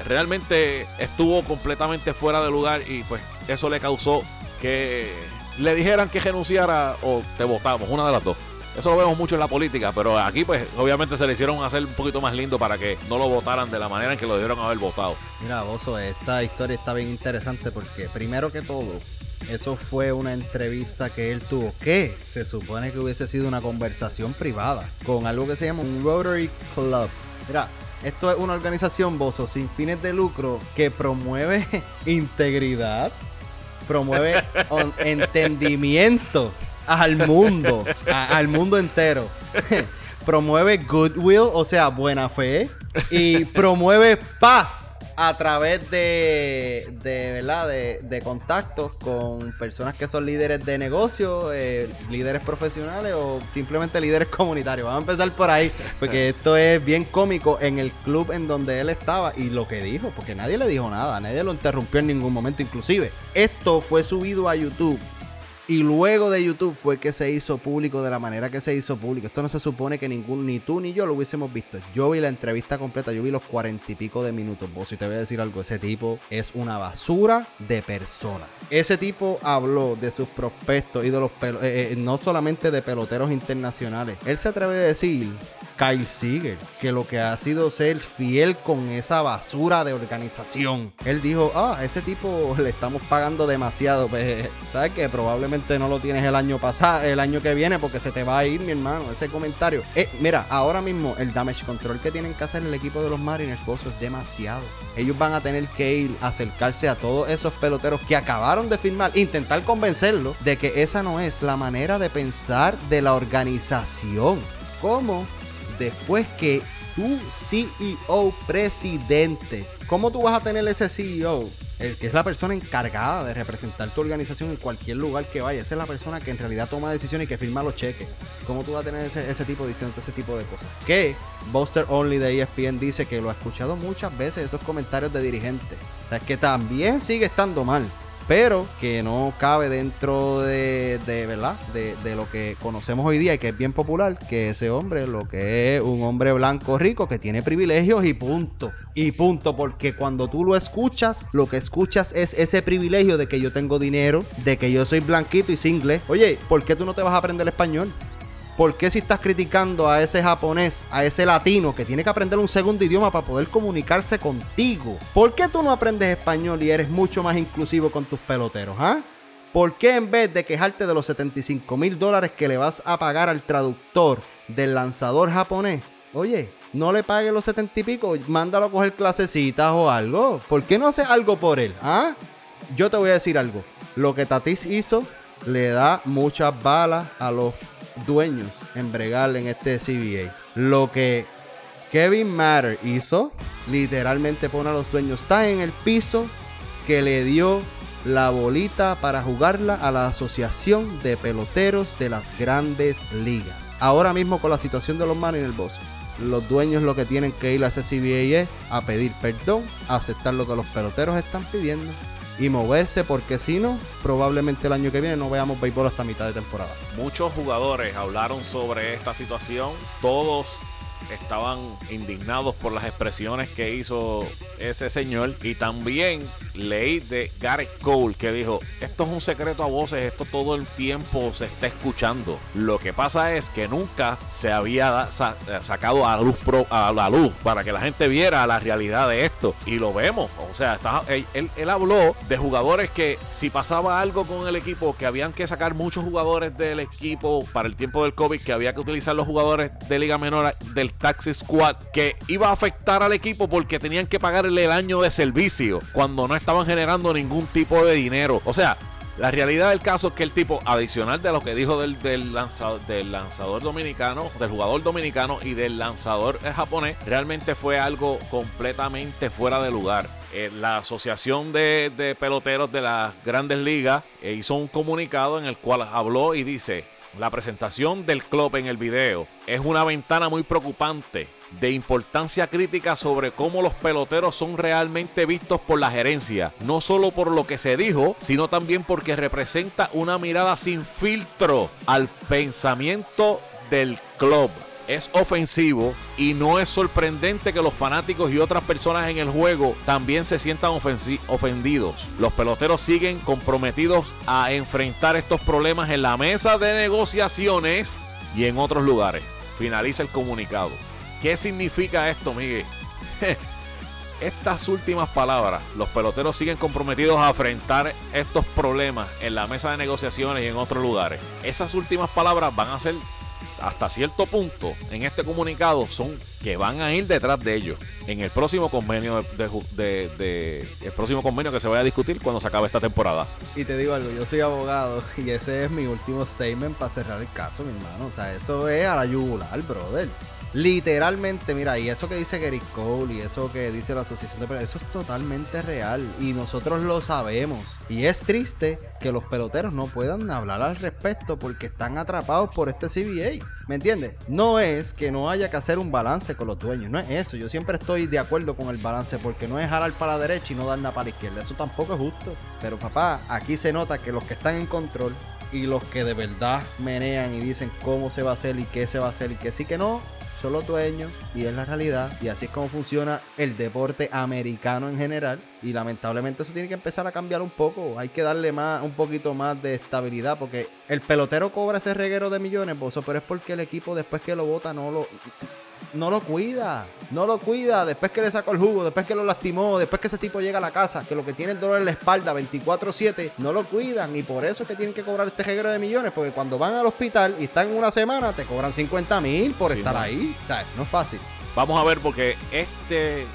realmente estuvo completamente fuera de lugar y pues eso le causó que le dijeran que renunciara o te votamos, una de las dos. Eso lo vemos mucho en la política, pero aquí pues obviamente se le hicieron hacer un poquito más lindo para que no lo votaran de la manera en que lo debieron haber votado. Mira, Bozo, esta historia está bien interesante porque primero que todo, eso fue una entrevista que él tuvo, que se supone que hubiese sido una conversación privada con algo que se llama un Rotary Club. Mira, esto es una organización, Bozo, sin fines de lucro que promueve *laughs* integridad, promueve *laughs* entendimiento al mundo, al mundo entero. *laughs* promueve goodwill, o sea, buena fe, y promueve paz a través de, de ¿verdad? De, de, contactos con personas que son líderes de negocio, eh, líderes profesionales o simplemente líderes comunitarios. Vamos a empezar por ahí, porque *laughs* esto es bien cómico en el club en donde él estaba y lo que dijo, porque nadie le dijo nada, nadie lo interrumpió en ningún momento. Inclusive, esto fue subido a YouTube y luego de YouTube fue que se hizo público de la manera que se hizo público. Esto no se supone que ningún, ni tú ni yo lo hubiésemos visto. Yo vi la entrevista completa, yo vi los cuarenta y pico de minutos. Vos, si te voy a decir algo, ese tipo es una basura de persona. Ese tipo habló de sus prospectos y de los eh, eh, no solamente de peloteros internacionales. Él se atreve a decir Kyle Seager, que lo que ha sido ser fiel con esa basura de organización. Él dijo, ah, ese tipo *laughs* le estamos pagando demasiado. Pues, ¿sabes que Probablemente no lo tienes el año pasado, el año que viene, porque se te va a ir, mi hermano. Ese comentario. Eh, mira, ahora mismo el damage control que tienen que hacer el equipo de los Mariners, vos es demasiado. Ellos van a tener que ir a acercarse a todos esos peloteros que acabaron de firmar, intentar convencerlos de que esa no es la manera de pensar de la organización. ¿Cómo? Después que tu CEO presidente, ¿cómo tú vas a tener ese CEO? El que es la persona encargada de representar tu organización en cualquier lugar que vaya. Esa es la persona que en realidad toma decisiones y que firma los cheques. ¿Cómo tú vas a tener ese, ese tipo diciendo ese tipo de cosas? Que Buster Only de ESPN dice que lo ha escuchado muchas veces esos comentarios de dirigentes. O sea, que también sigue estando mal pero que no cabe dentro de, de ¿verdad? De, de, lo que conocemos hoy día y que es bien popular, que ese hombre lo que es un hombre blanco rico que tiene privilegios y punto. Y punto, porque cuando tú lo escuchas, lo que escuchas es ese privilegio de que yo tengo dinero, de que yo soy blanquito y single. Oye, ¿por qué tú no te vas a aprender español? ¿Por qué si estás criticando a ese japonés, a ese latino que tiene que aprender un segundo idioma para poder comunicarse contigo? ¿Por qué tú no aprendes español y eres mucho más inclusivo con tus peloteros? ¿Ah? ¿Por qué en vez de quejarte de los 75 mil dólares que le vas a pagar al traductor del lanzador japonés? Oye, no le pague los 70 y pico, mándalo a coger clasecitas o algo. ¿Por qué no haces algo por él? ¿Ah? Yo te voy a decir algo. Lo que Tatis hizo le da muchas balas a los dueños en bregar en este CBA. Lo que Kevin Matter hizo, literalmente pone a los dueños, está en el piso que le dio la bolita para jugarla a la Asociación de Peloteros de las Grandes Ligas. Ahora mismo con la situación de los manos en el boss, los dueños lo que tienen que ir a ese CBA es a pedir perdón, a aceptar lo que los peloteros están pidiendo y moverse porque si no, probablemente el año que viene no veamos béisbol hasta mitad de temporada. Muchos jugadores hablaron sobre esta situación, todos estaban indignados por las expresiones que hizo ese señor. Y también leí de Gareth Cole que dijo, esto es un secreto a voces, esto todo el tiempo se está escuchando. Lo que pasa es que nunca se había sacado a, luz a la luz para que la gente viera la realidad de esto. Y lo vemos. O sea, él habló de jugadores que si pasaba algo con el equipo, que habían que sacar muchos jugadores del equipo para el tiempo del COVID, que había que utilizar los jugadores de Liga Menor del Taxi Squad que iba a afectar al equipo porque tenían que pagarle el año de servicio cuando no estaban generando ningún tipo de dinero. O sea, la realidad del caso es que el tipo, adicional de lo que dijo del, del, lanzador, del lanzador dominicano, del jugador dominicano y del lanzador japonés, realmente fue algo completamente fuera de lugar. Eh, la Asociación de, de, Peloteros de las Grandes Ligas eh, hizo un comunicado en el cual habló y dice, la presentación del club en el video es una ventana muy preocupante de importancia crítica sobre cómo los peloteros son realmente vistos por la gerencia, no solo por lo que se dijo, sino también porque representa una mirada sin filtro al pensamiento del club es ofensivo y no es sorprendente que los fanáticos y otras personas en el juego también se sientan ofendidos. Los peloteros siguen comprometidos a enfrentar estos problemas en la mesa de negociaciones y en otros lugares. Finaliza el comunicado. ¿Qué significa esto, Miguel? *laughs* Estas últimas palabras, los peloteros siguen comprometidos a enfrentar estos problemas en la mesa de negociaciones y en otros lugares. Esas últimas palabras van a ser hasta cierto punto en este comunicado son que van a ir detrás de ellos en el próximo convenio de, el próximo convenio que se vaya a discutir cuando se acabe esta temporada. Y te digo algo, yo soy abogado *laughs* y ese es mi último statement para cerrar el caso, mi hermano. O sea, eso es a la yugular, brother. Literalmente, mira, y eso que dice Gary Cole y eso que dice la Asociación de Peloteros, eso es totalmente real y nosotros lo sabemos. Y es triste que los peloteros no puedan hablar al respecto porque están atrapados por este CBA. ¿Me entiendes? No es que no haya que hacer un balance con los dueños, no es eso. Yo siempre estoy de acuerdo con el balance porque no es jalar para la derecha y no dar nada para la izquierda. Eso tampoco es justo. Pero papá, aquí se nota que los que están en control y los que de verdad menean y dicen cómo se va a hacer y qué se va a hacer y qué sí que no, son los dueños y es la realidad y así es como funciona el deporte americano en general y lamentablemente eso tiene que empezar a cambiar un poco hay que darle más un poquito más de estabilidad porque el pelotero cobra ese reguero de millones pero es porque el equipo después que lo vota no lo no lo cuida. No lo cuida. Después que le sacó el jugo, después que lo lastimó, después que ese tipo llega a la casa, que lo que tiene es dolor en la espalda 24-7, no lo cuidan. Y por eso es que tienen que cobrar este reguero de millones. Porque cuando van al hospital y están una semana, te cobran 50 mil por estar ahí. O sea, no es fácil. Vamos a ver porque este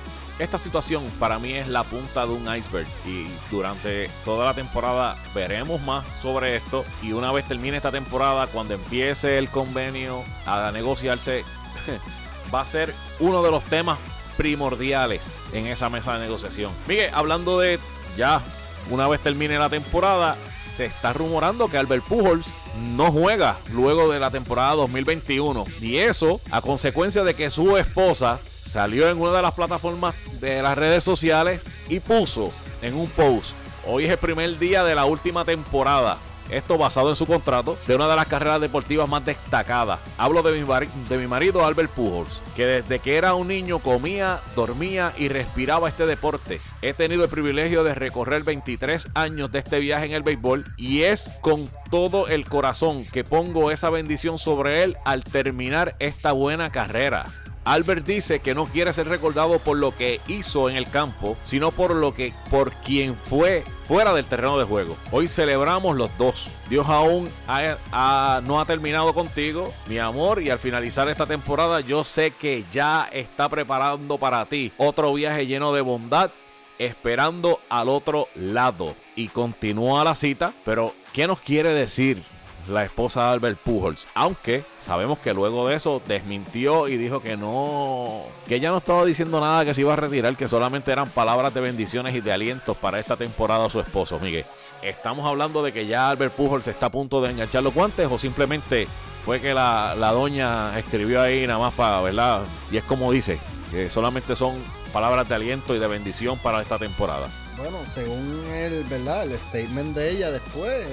esta situación para mí es la punta de un iceberg y durante toda la temporada veremos más sobre esto y una vez termine esta temporada, cuando empiece el convenio a negociarse, *laughs* va a ser uno de los temas primordiales en esa mesa de negociación. Miguel, hablando de ya, una vez termine la temporada, se está rumorando que Albert Pujols no juega luego de la temporada 2021 y eso a consecuencia de que su esposa salió en una de las plataformas de las redes sociales y puso en un post, hoy es el primer día de la última temporada. Esto basado en su contrato de una de las carreras deportivas más destacadas. Hablo de mi, marido Albert Pujols, que desde que era un niño comía, dormía y respiraba este deporte. He tenido el privilegio de recorrer 23 años de este viaje en el béisbol y es con todo el corazón que pongo esa bendición sobre él al terminar esta buena carrera. Albert dice que no quiere ser recordado por lo que hizo en el campo, sino por lo que por quien fue fuera del terreno de juego. Hoy celebramos los dos. Dios aún no ha terminado contigo, mi amor, y al finalizar esta temporada yo sé que ya está preparando para ti otro viaje lleno de bondad esperando al otro lado. Y continúa la cita, pero ¿qué nos quiere decir? La esposa de Albert Pujols. Aunque sabemos que luego de eso desmintió y dijo que no, que ella no estaba diciendo nada que se iba a retirar, que solamente eran palabras de bendiciones y de alientos para esta temporada a su esposo, Miguel. ¿Estamos hablando de que ya Albert Pujols está a punto de enganchar los guantes o simplemente fue que la, la doña escribió ahí nada más para, ¿verdad? Y es como dice, que solamente son palabras de aliento y de bendición para esta temporada. Bueno, según el, ¿verdad? El statement de ella después,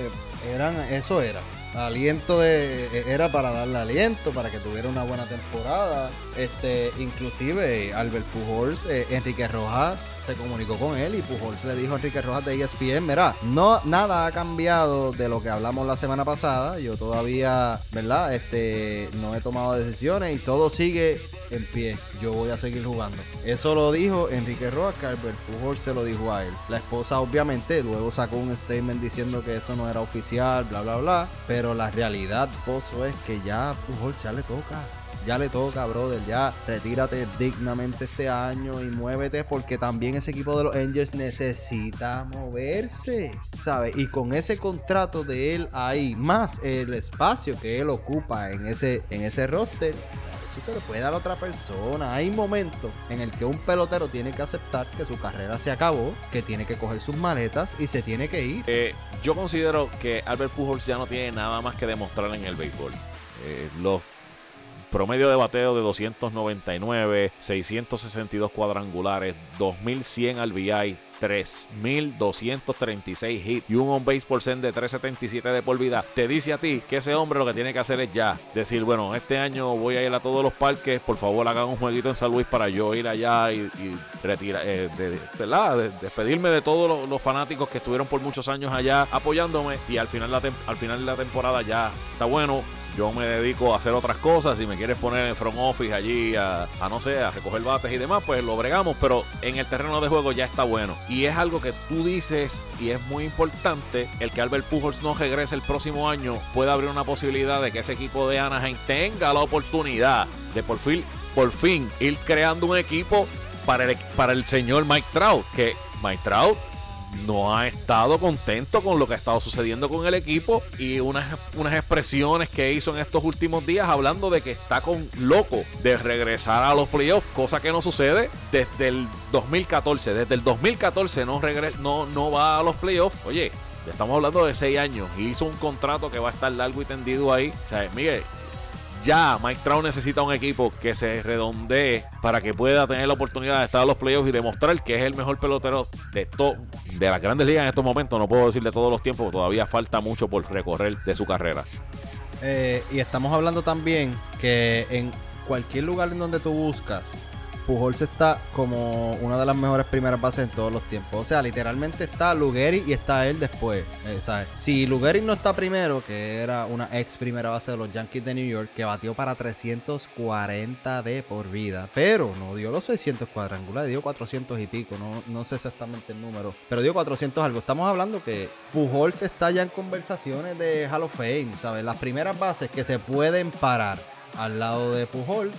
eran, eso era aliento de e, era para darle aliento para que tuviera una buena temporada. Este inclusive Albert Pujols eh, Enrique Rojas se comunicó con él y Pujols le dijo a Enrique Rojas de ESPN mira no nada ha cambiado de lo que hablamos la semana pasada yo todavía verdad este no he tomado decisiones y todo sigue en pie. Yo voy a seguir jugando. Eso lo dijo Enrique Rojas, que Albert Pujols se lo dijo a él. La esposa obviamente luego sacó un statement diciendo que eso no era oficial, bla, bla, bla. Pero la realidad, Pozo, es que ya Pujols ya le toca ya le toca, brother. Ya retírate dignamente este año y muévete porque también ese equipo de los Angels necesita moverse, ¿sabes? Y con ese contrato de él ahí, más el espacio que él ocupa en ese, en ese roster, eso se lo puede dar a otra persona. Hay momentos en el que un pelotero tiene que aceptar que su carrera se acabó, que tiene que coger sus maletas y se tiene que ir. Eh, yo considero que Albert Pujols ya no tiene nada más que demostrar en el béisbol. Eh, los Promedio de bateo de 299, 662 cuadrangulares, 2100 RBI, 3.236 hits y un on base por cent de 377 de por vida, te dice a ti que ese hombre lo que tiene que hacer es ya decir, bueno, este año voy a ir a todos los parques, por favor hagan un jueguito en San Luis para yo ir allá y, retirar, eh, de, despedirme de todos los, fanáticos que estuvieron por muchos años allá apoyándome y al final, al final de la temporada ya está bueno, yo me dedico a hacer otras cosas. Si me quieres poner en front office allí a, no sé, a recoger bates y demás, pues lo bregamos. Pero en el terreno de juego ya está bueno. Y es algo que tú dices y es muy importante. El que Albert Pujols no regrese el próximo año puede abrir una posibilidad de que ese equipo de Anaheim tenga la oportunidad de por fin, por fin ir creando un equipo para el, para el señor Mike Trout. Que Mike Trout no ha estado contento con lo que ha estado sucediendo con el equipo y unas, unas expresiones que hizo en estos últimos días hablando de que está con loco de regresar a los playoffs, cosa que no sucede desde el 2014. Desde el 2014 no, no, no va a los playoffs. Oye, estamos hablando de seis años y hizo un contrato que va a estar largo y tendido ahí. O sea, Miguel, ya Mike Trout necesita un equipo que se redondee para que pueda tener la oportunidad de estar en los playoffs y demostrar que es el mejor pelotero de todo de las grandes ligas en estos momentos. No puedo decir de todos los tiempos, todavía falta mucho por recorrer de su carrera. Eh, y estamos hablando también que en cualquier lugar en donde tú buscas Pujols está como una de las mejores primeras bases en todos los tiempos. O sea, literalmente está Lugeri y está él después. Eh, ¿sabes? Si Lugeri no está primero, que era una ex primera base de los Yankees de New York, que batió para 340 de por vida, pero no dio los 600 cuadrangulares, dio 400 y pico, no, no sé exactamente el número, pero dio 400 algo. Estamos hablando que Pujols está ya en conversaciones de Hall of Fame, ¿sabes? Las primeras bases que se pueden parar al lado de Pujols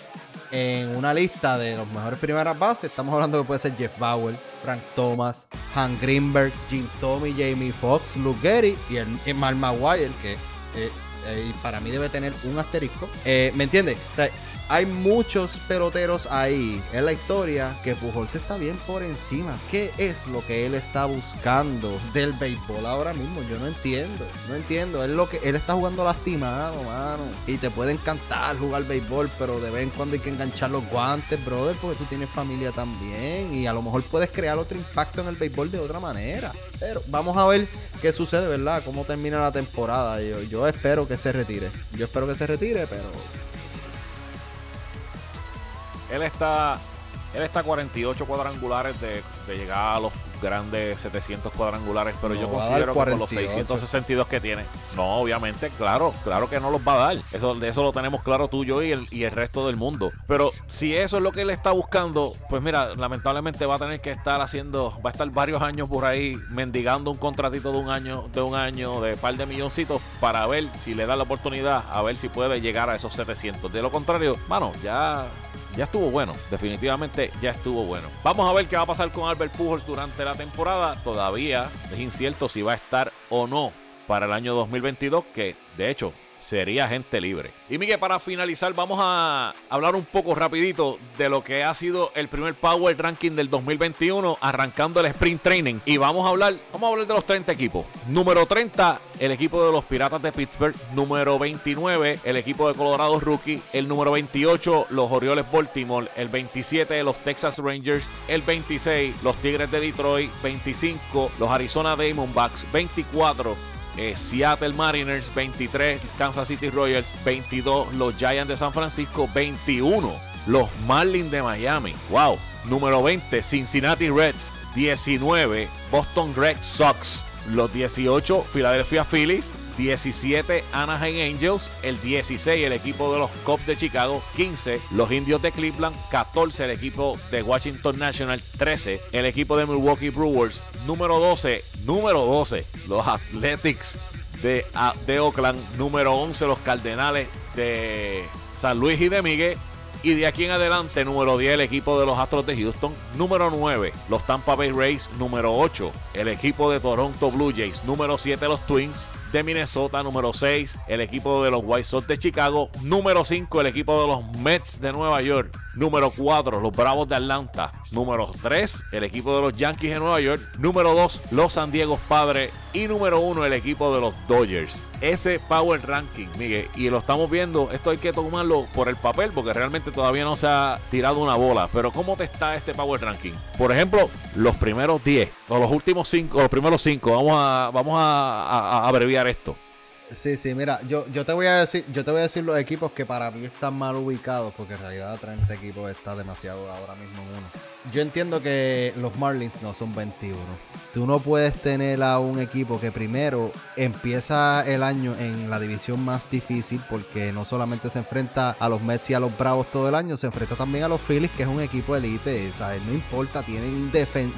en una lista de los mejores primeras bases. Estamos hablando que puede ser Jeff Bauer, Frank Thomas, Han Greenberg, Jim Tommy, Jamie Foxx, Luke Gehry y el Mark Maguire, que eh, eh, para mí debe tener un asterisco. Eh, ¿Me entiendes? O sea, hay muchos peloteros ahí en la historia que Pujols está bien por encima. ¿Qué es lo que él está buscando del béisbol ahora mismo? Yo no entiendo. No entiendo. Él, lo que, él está jugando lastimado, mano. Y te puede encantar jugar béisbol, pero de vez en cuando hay que enganchar los guantes, brother, porque tú tienes familia también. Y a lo mejor puedes crear otro impacto en el béisbol de otra manera. Pero vamos a ver qué sucede, ¿verdad? Cómo termina la temporada. Yo, yo espero que se retire. Yo espero que se retire, pero él está, él está a 48 cuadrangulares de, llegar a los grandes 700 cuadrangulares, pero yo considero que con los 662 que tiene, no, obviamente, claro, claro que no los va a dar. Eso, de eso lo tenemos claro tú, yo y el, y el resto del mundo. Pero si eso es lo que él está buscando, pues mira, lamentablemente va a tener que estar haciendo, va a estar varios años por ahí mendigando un contratito de un año, de un año, de par de milloncitos para ver si le da la oportunidad, a ver si puede llegar a esos 700. De lo contrario, mano, ya ya estuvo bueno, definitivamente ya estuvo bueno. Vamos a ver qué va a pasar con Albert Pujols durante la temporada. Todavía es incierto si va a estar o no para el año 2022, que de hecho sería gente libre. Y Miguel, para finalizar, vamos a hablar un poco rapidito de lo que ha sido el primer Power Ranking del 2021, arrancando el Sprint Training. Y vamos a hablar, vamos a hablar de los 30 equipos. Número 30, el equipo de los Piratas de Pittsburgh. Número 29, el equipo de Colorado Rookie. El número 28, los Orioles Baltimore. El 27, los Texas Rangers. El 26, los Tigres de Detroit. 25, los Arizona Diamondbacks. 24, eh, Seattle Mariners 23, Kansas City Royals 22, los Giants de San Francisco 21, los Marlins de Miami, wow, número 20, Cincinnati Reds 19, Boston Red Sox, los 18, Philadelphia Phillies 17 Anaheim Angels, el 16 el equipo de los Cubs de Chicago, 15 los Indios de Cleveland, 14 el equipo de Washington National, 13 el equipo de Milwaukee Brewers, número 12, número 12 los Athletics de, de Oakland, número 11 los Cardenales de San Luis y de Miguel, y de aquí en adelante, número 10, el equipo de los Astros de Houston. Número 9, los Tampa Bay Rays. Número 8, el equipo de Toronto Blue Jays. Número 7, los Twins de Minnesota. Número 6, el equipo de los White Sox de Chicago. Número 5, el equipo de los Mets de Nueva York. Número 4, los Bravos de Atlanta. Número 3, el equipo de los Yankees de Nueva York. Número 2, los San Diego Padres. Y número 1, el equipo de los Dodgers. Ese Power Ranking, Miguel. Y lo estamos viendo. Esto hay que tomarlo por el papel porque realmente todavía no se ha tirado una bola. Pero ¿cómo te está este Power Ranking? Por ejemplo, los primeros 10 o los últimos 5 o los primeros 5. Vamos a, vamos a abreviar esto. Sí, sí, mira, yo, yo te voy a decir, yo te voy a decir los equipos que para mí están mal ubicados, porque en realidad 30 equipos está demasiado ahora mismo en uno. Yo entiendo que los Marlins no son 21. Tú no puedes tener a un equipo que primero empieza el año en la división más difícil, porque no solamente se enfrenta a los Mets y a los Bravos todo el año, se enfrenta también a los Phillies, que es un equipo elite. O no importa, tienen,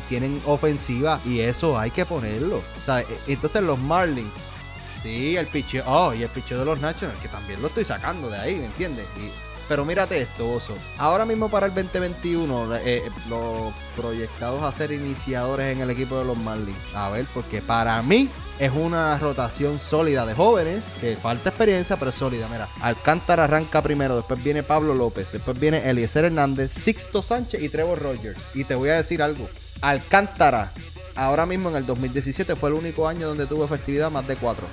tienen ofensiva y eso hay que ponerlo. O sea, e, entonces los Marlins Sí, el picheo. Oh, y el picheo de los Nationals, que también lo estoy sacando de ahí, ¿me entiendes? pero mírate esto, Oso. Ahora mismo para el 2021, eh, eh, los proyectados a ser iniciadores en el equipo de los Marlins. A ver, porque para mí es una rotación sólida de jóvenes, que falta experiencia, pero sólida. Mira, Alcántara arranca primero, después viene Pablo López, después viene Eliezer Hernández, Sixto Sánchez y Trevor Rogers. Y te voy a decir algo. Alcántara ahora mismo en el 2017 fue el único año donde tuvo efectividad más de 4.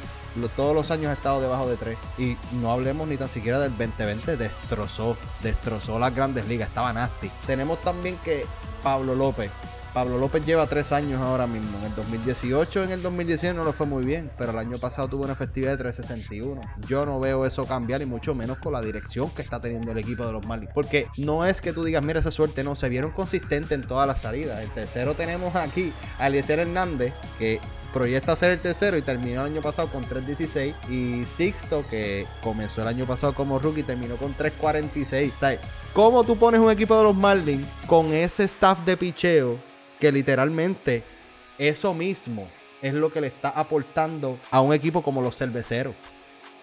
Todos los años ha estado debajo de 3. Y no hablemos ni tan siquiera del 2020. Destrozó, destrozó las grandes ligas. Estaba nasty. Tenemos también que Pablo López Pablo López lleva tres años ahora mismo. En el 2018, en el 2019 no lo fue muy bien, pero el año pasado tuvo una efectividad de 361. Yo no veo eso cambiar y mucho menos con la dirección que está teniendo el equipo de los Marlins. Porque no es que tú digas, mira esa suerte, no, se vieron consistentes en todas las salidas. El tercero tenemos aquí a Hernández, que proyecta ser el tercero y terminó el año pasado con 3.16. Y Sixto, que comenzó el año pasado como rookie, terminó con 3.46. ¿Cómo tú pones un equipo de los Marlins con ese staff de picheo que literalmente eso mismo es lo que le está aportando a un equipo como los cerveceros?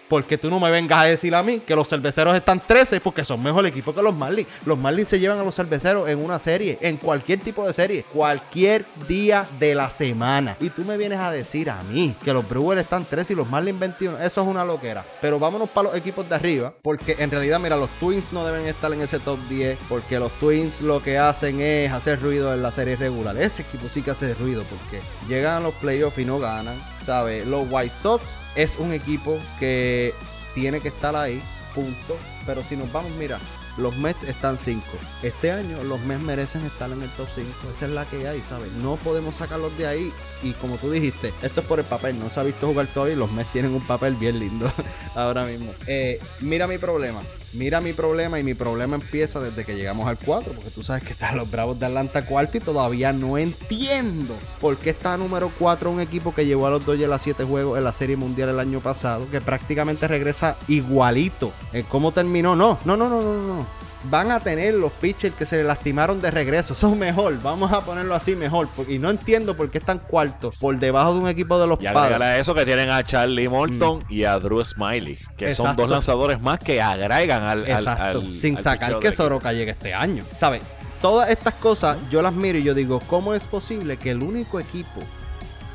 Porque tú no me vengas a decir a mí que los cerveceros están 13 porque son mejor equipo que los Marlins. Los Marlins se llevan a los cerveceros en una serie, en cualquier tipo de serie, cualquier día de la semana. Y tú me vienes a decir a mí que los Brewers están 13 y los Marlins 21. Eso es una loquera. Pero vámonos para los equipos de arriba. Porque en realidad, mira, los Twins no deben estar en ese top 10. Porque los Twins lo que hacen es hacer ruido en la serie regular. Ese equipo sí que hace ruido porque llegan a los playoffs y no ganan ¿sabes? Los White Sox es un equipo que tiene que estar ahí, punto. Pero si nos vamos, mira, los Mets están 5. Este año los Mets merecen estar en el top 5. Esa es la que hay, ¿sabes? No podemos sacarlos de ahí. Y como tú dijiste, esto es por el papel. No se ha visto jugar todo y los Mets tienen un papel bien lindo *laughs* ahora mismo. Eh, mira mi problema. Mira mi problema y mi problema empieza desde que llegamos al 4, porque tú sabes que están los Bravos de Atlanta cuarto y todavía no entiendo por qué está número 4 un equipo que llevó a los Dodgers a 7 juegos en la Serie Mundial el año pasado, que prácticamente regresa igualito. en ¿Cómo terminó? No, no, no, no, no, no van a tener los pitchers que se le lastimaron de regreso. Son mejor, vamos a ponerlo así mejor. Y no entiendo por qué están cuartos por debajo de un equipo de los y padres. eso que tienen a Charlie Morton mm. y a Drew Smiley, que son dos lanzadores más que agregan al. Exacto. Sin sacar que Soroka llegue este año. ¿Sabes? Todas estas cosas yo las miro y yo digo, ¿cómo es posible que el único equipo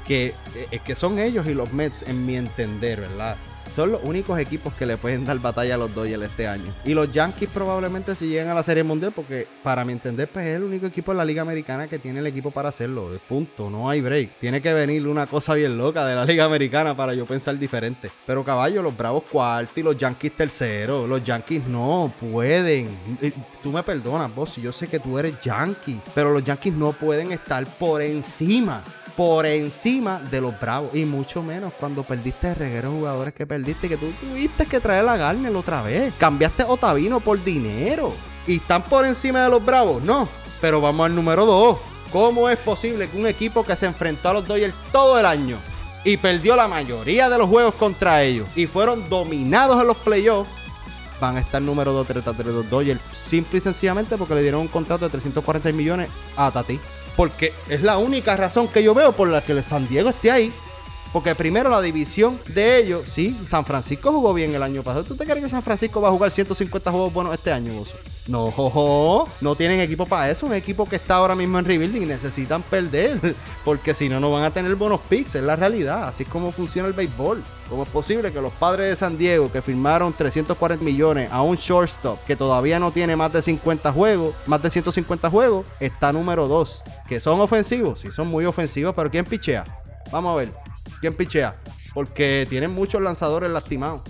que, eh, que son ellos y los Mets, en mi entender, ¿verdad? Son los únicos equipos que le pueden dar batalla a los Dodgers este año. Y los Yankees probablemente si llegan a la Serie Mundial, porque para mi entender, pues es el único equipo en la Liga Americana que tiene el equipo para hacerlo. Punto, no hay break. Tiene que venir una cosa bien loca de la Liga Americana para yo pensar diferente. Pero caballo, los Bravos cuarto y los Yankees tercero. Los Yankees no pueden. Tú me perdonas, vos, si yo sé que tú eres Yankee, pero los Yankees no pueden estar por encima por encima de los Bravos. Y mucho menos cuando perdiste el reguero de jugadores que perdiste, que tú tuviste que traer a Garner otra vez. Cambiaste Otavino por dinero. Y están por encima de los Bravos. No. Pero vamos al número 2. ¿Cómo es posible que un equipo que se enfrentó a los Dodgers todo el año y perdió la mayoría de los juegos contra ellos y fueron dominados en los playoffs van a estar número 2 de los Dodgers simple y sencillamente porque le dieron un contrato de 340 millones a Tati. Porque es la única razón que yo veo por la que San Diego esté ahí. Porque primero la división de ellos, sí, San Francisco jugó bien el año pasado. ¿Tú te crees que San Francisco va a jugar 150 juegos buenos este año, Bozo? No, no tienen equipo para eso. Un equipo que está ahora mismo en rebuilding necesitan perder. *laughs* Porque si no, no van a tener buenos picks. Es la realidad. Así es como funciona el béisbol. ¿Cómo es posible que los padres de San Diego, que firmaron 340 millones a un shortstop que todavía no tiene más de 50 juegos, más de 150 juegos, está número 2? Que son ofensivos, sí, son muy ofensivos, pero ¿quién pichea? Vamos a ver, ¿quién pichea? Porque tienen muchos lanzadores lastimados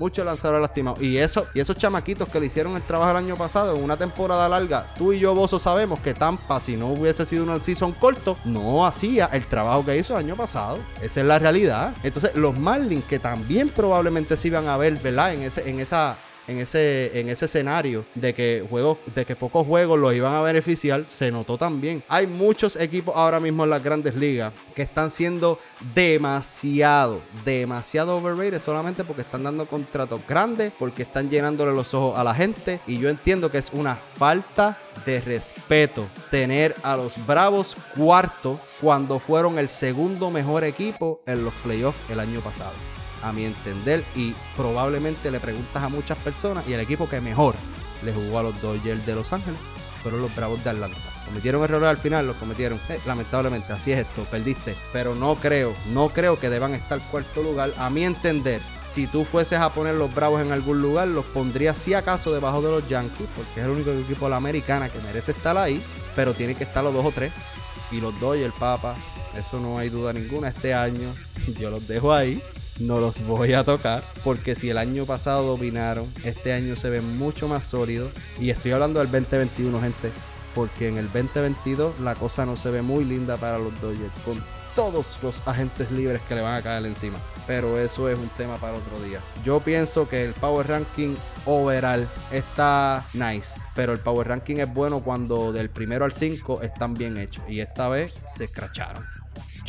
muchos lanzadores lastimados. Y, eso, y esos chamaquitos que le hicieron el trabajo el año pasado en una temporada larga, tú y yo, Bozo, sabemos que Tampa, si no hubiese sido un season corto, no hacía el trabajo que hizo el año pasado. Esa es la realidad. Entonces, los Marlins, que también probablemente se iban a ver, ¿verdad? En, ese, en esa en ese, en ese escenario de que juegos, de que pocos juegos los iban a beneficiar, se notó también. Hay muchos equipos ahora mismo en las grandes ligas que están siendo demasiado, demasiado overrated solamente porque están dando contratos grandes, porque están llenándole los ojos a la gente. Y yo entiendo que es una falta de respeto tener a los Bravos cuarto cuando fueron el segundo mejor equipo en los playoffs el año pasado a mi entender. Y probablemente le preguntas a muchas personas y el equipo que mejor le jugó a los Dodgers de Los Ángeles fueron los Bravos de Atlanta. Cometieron errores al final, los cometieron. Eh, lamentablemente, así es esto, perdiste. Pero no creo, no creo que deban estar cuarto lugar. A mi entender, si tú fueses a poner los Bravos en algún lugar, los pondría si acaso debajo de los Yankees, porque es el único equipo de la americana que merece estar ahí, pero tiene que estar los dos o tres. Y los Dodgers, papa, eso no hay duda ninguna. Este año *laughs* yo los dejo ahí no los voy a tocar porque si el año pasado dominaron, este año se ve mucho más sólido y estoy hablando del 2021, gente. porque en el 2022 la cosa no se ve muy linda para los Dodgers con todos los agentes libres que le van a caer encima. Pero eso es un tema para otro día. Yo pienso que el Power Ranking overall está nice. Pero el Power Ranking es bueno cuando del primero al 5 están bien hechos. Y esta vez se escracharon.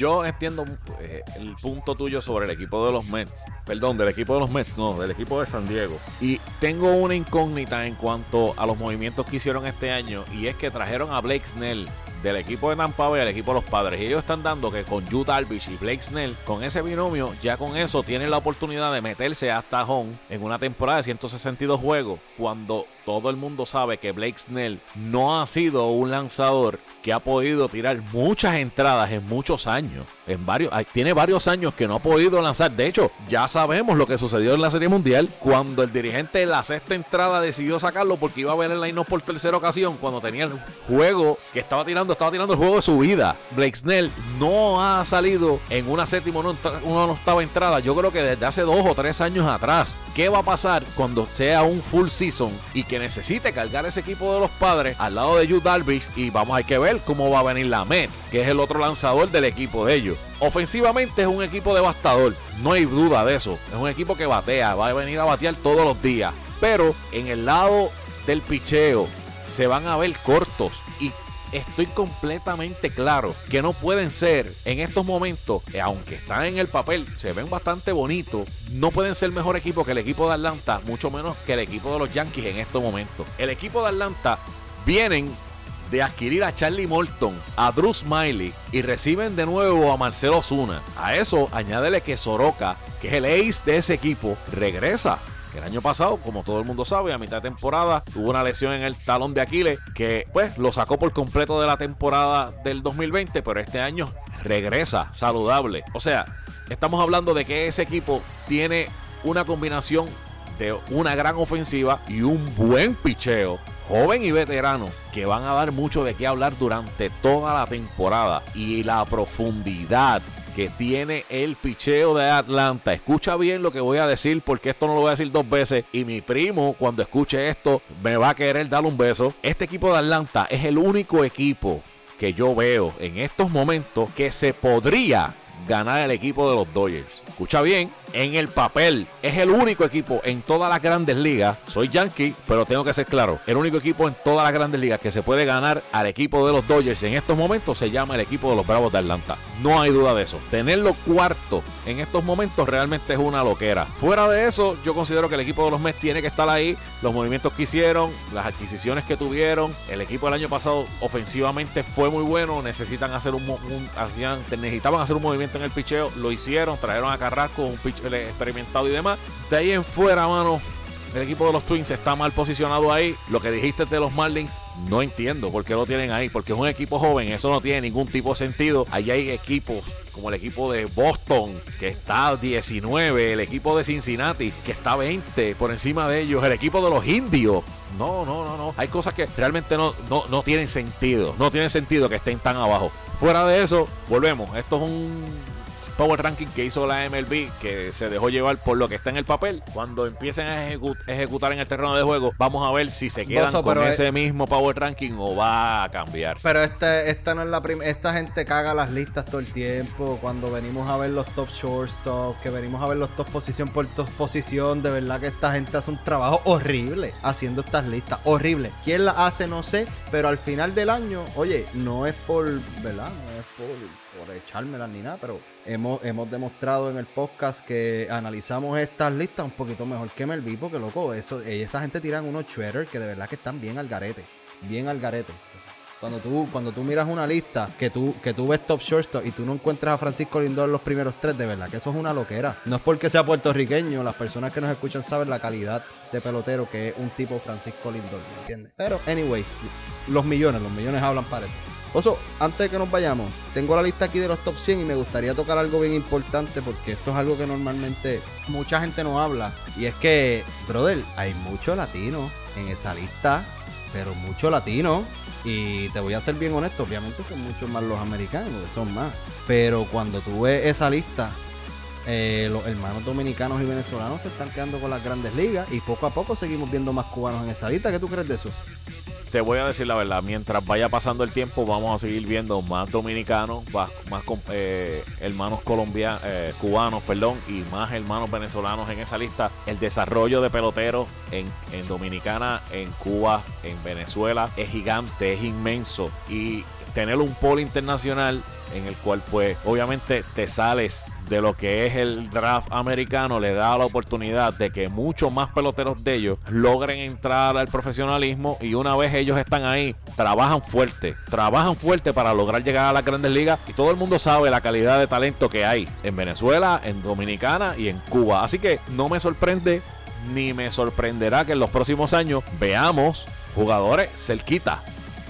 Yo entiendo eh, el punto tuyo sobre el equipo de los Mets. Perdón, del equipo de los Mets, no, del equipo de San Diego. Y tengo una incógnita en cuanto a los movimientos que hicieron este año. Y es que trajeron a Blake Snell del equipo de Tampa Bay al equipo de los padres. Y ellos están dando que con Yu Darvish y Blake Snell, con ese binomio, ya con eso tienen la oportunidad de meterse hasta home en una temporada de 162 juegos. Cuando todo el mundo sabe que Blake Snell no ha sido un lanzador que ha podido tirar muchas entradas en muchos años. En varios, tiene varios años que no ha podido lanzar. De hecho, ya sabemos lo que sucedió en la Serie Mundial cuando el dirigente de la sexta entrada decidió sacarlo porque iba a ver el line por tercera ocasión cuando tenía el juego que estaba tirando, estaba tirando el juego de su vida. Blake Snell no ha salido en una séptima o una octava entrada. Yo creo que desde hace dos o tres años atrás. ¿Qué va a pasar cuando sea un full season y que necesite cargar ese equipo de los padres al lado de Yu Darvish? Y vamos, que ver cómo va a venir la Met, que es el otro lanzador del equipo de ellos. Ofensivamente es un equipo devastador, no hay duda de eso. Es un equipo que batea, va a venir a batear todos los días. Pero en el lado del picheo se van a ver cortos estoy completamente claro que no pueden ser en estos momentos, eh, aunque están en el papel, se ven bastante bonitos, no pueden ser mejor equipo que el equipo de Atlanta, mucho menos que el equipo de los Yankees en estos momentos. El equipo de Atlanta vienen de adquirir a Charlie Morton, a Drew Smiley y reciben de nuevo a Marcelo Zuna. A eso añádele que Soroka, que es el ace de ese equipo, regresa el año pasado, como todo el mundo sabe, a mitad de temporada tuvo una lesión en el talón de Aquiles que pues lo sacó por completo de la temporada del 2020, pero este año regresa saludable. O sea, estamos hablando de que ese equipo tiene una combinación de una gran ofensiva y un buen picheo joven y veterano que van a dar mucho de qué hablar durante toda la temporada y la profundidad que tiene el picheo de Atlanta. Escucha bien lo que voy a decir porque esto no lo voy a decir dos veces y mi primo cuando escuche esto me va a querer dar un beso. Este equipo de Atlanta es el único equipo que yo veo en estos momentos que se podría ganar el equipo de los Dodgers. Escucha bien, en el papel es el único equipo en todas las grandes ligas. Soy Yankee, pero tengo que ser claro. El único equipo en todas las grandes ligas que se puede ganar al equipo de los Dodgers en estos momentos se llama el equipo de los Bravos de Atlanta. No hay duda de eso. Tenerlo cuarto en estos momentos realmente es una loquera. Fuera de eso, yo considero que el equipo de los Mets tiene que estar ahí. Los movimientos que hicieron, las adquisiciones que tuvieron. El equipo del año pasado ofensivamente fue muy bueno. Necesitan hacer un, necesitaban hacer un movimiento en el picheo. Lo hicieron. Trajeron a Carrasco, un pitch experimentado y demás. De ahí en fuera, mano, el equipo de los Twins está mal posicionado ahí. Lo que dijiste de los Marlins, no entiendo por qué lo tienen ahí. Porque es un equipo joven, eso no tiene ningún tipo de sentido. Ahí hay equipos como el equipo de Boston, que está 19, el equipo de Cincinnati, que está 20 por encima de ellos, el equipo de los indios. No, no, no, no. Hay cosas que realmente no, no, no tienen sentido. No tiene sentido que estén tan abajo. Fuera de eso, volvemos. Esto es un Power Ranking que hizo la MLB, que se dejó llevar por lo que está en el papel. Cuando empiecen a ejecutar en el terreno de juego, vamos a ver si se quedan con ese mismo Power Ranking o va a cambiar. Pero este, esta no es la primera. Esta gente caga las listas todo el tiempo. Cuando venimos a ver los top shortstop, que venimos a ver los top posición por top posición, de verdad que esta gente hace un trabajo horrible haciendo estas listas. Horrible. ¿Quién las hace? No sé. Pero al final del año, oye, no es por, ¿verdad? No es por por echármelas ni nada, pero hemos, hemos demostrado en el podcast que analizamos estas listas un poquito mejor que Melví, porque loco, eso, esa gente tiran unos shredders que de verdad que están bien al garete, bien al garete. Cuando tú, cuando tú miras una lista que tú, que tú ves top shortstop y tú no encuentras a Francisco Lindor los primeros tres, de verdad que eso es una loquera. No es porque sea puertorriqueño, las personas que nos escuchan saben la calidad de pelotero que es un tipo Francisco Lindor, ¿me entiendes? Pero, anyway, los millones, los millones hablan para eso. Oso, antes de que nos vayamos, tengo la lista aquí de los top 100 y me gustaría tocar algo bien importante porque esto es algo que normalmente mucha gente no habla. Y es que, brother, hay mucho latino en esa lista, pero mucho latino. Y te voy a ser bien honesto, obviamente son muchos más los americanos, son más. Pero cuando tú ves esa lista, eh, los hermanos dominicanos y venezolanos se están quedando con las grandes ligas y poco a poco seguimos viendo más cubanos en esa lista. ¿Qué tú crees de eso? Te voy a decir la verdad, mientras vaya pasando el tiempo vamos a seguir viendo más dominicanos, más, eh, hermanos colombianos, eh, cubanos, perdón, y más hermanos venezolanos en esa lista. El desarrollo de peloteros en, en Dominicana, en Cuba, en Venezuela es gigante, es inmenso y tener un polo internacional en el cual pues obviamente te sales de lo que es el draft americano le da la oportunidad de que muchos más peloteros de ellos logren entrar al profesionalismo y una vez ellos están ahí, trabajan fuerte, trabajan fuerte para lograr llegar a las grandes ligas y todo el mundo sabe la calidad de talento que hay en Venezuela, en Dominicana y en Cuba. Así que no me sorprende ni me sorprenderá que en los próximos años veamos jugadores cerquita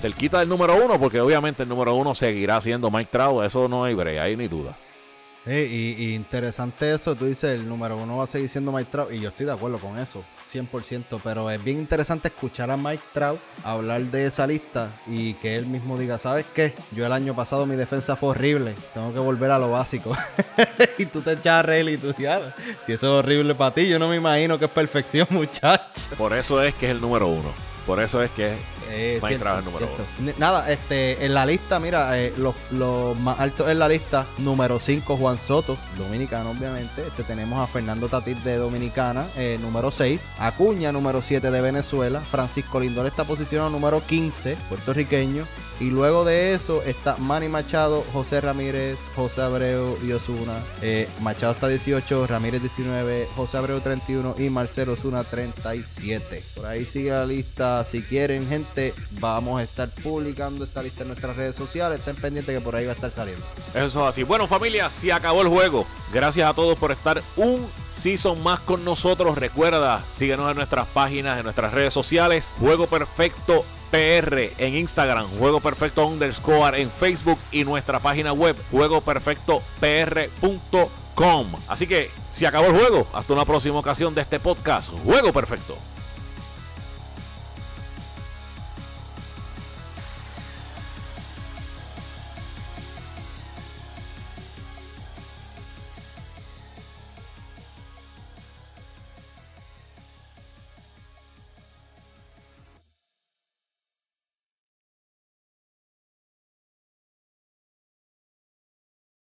cerquita del número uno, porque obviamente el número uno seguirá siendo Mike Trout, eso no hay break, hay ni duda. y, interesante eso, tú dices el número uno va a seguir siendo Mike Trout, y yo estoy de acuerdo con eso, 100%, pero es bien interesante escuchar a Mike Trout hablar de esa lista y que él mismo diga, ¿sabes qué? Yo el año pasado mi defensa fue horrible, tengo que volver a lo básico. *laughs* y tú te echas a reír y tú dices, si eso es horrible para ti, yo no me imagino que es perfección, *laughs* muchacho. Por eso es que es el número uno. Por eso es que eh, número Nada, este, en la lista, mira, eh, los, más altos en la lista, número 5, Juan Soto, dominicano, obviamente. Este, tenemos a Fernando Tatis de Dominicana, eh, número 6, Acuña, número 7 de Venezuela, Francisco Lindor está posicionado número 15, puertorriqueño, y luego de eso está Manny Machado, José Ramírez, José Abreu y Osuna. Eh, Machado está 18, Ramírez 19, José Abreu 31 y Marcelo Osuna 37. Por ahí sigue la lista. Si quieren, gente, vamos a estar publicando esta lista en nuestras redes sociales. Estén pendientes que por ahí va a estar saliendo. Eso es así. Bueno, familia, si acabó el juego. Gracias a todos por estar un season más con nosotros. Recuerda, síguenos en nuestras páginas, en nuestras redes sociales. Juego Perfecto PR en Instagram, Juego Perfecto underscore en Facebook y nuestra página web juegoperfectopr.com. Así que si acabó el juego, hasta una próxima ocasión de este podcast, Juego Perfecto.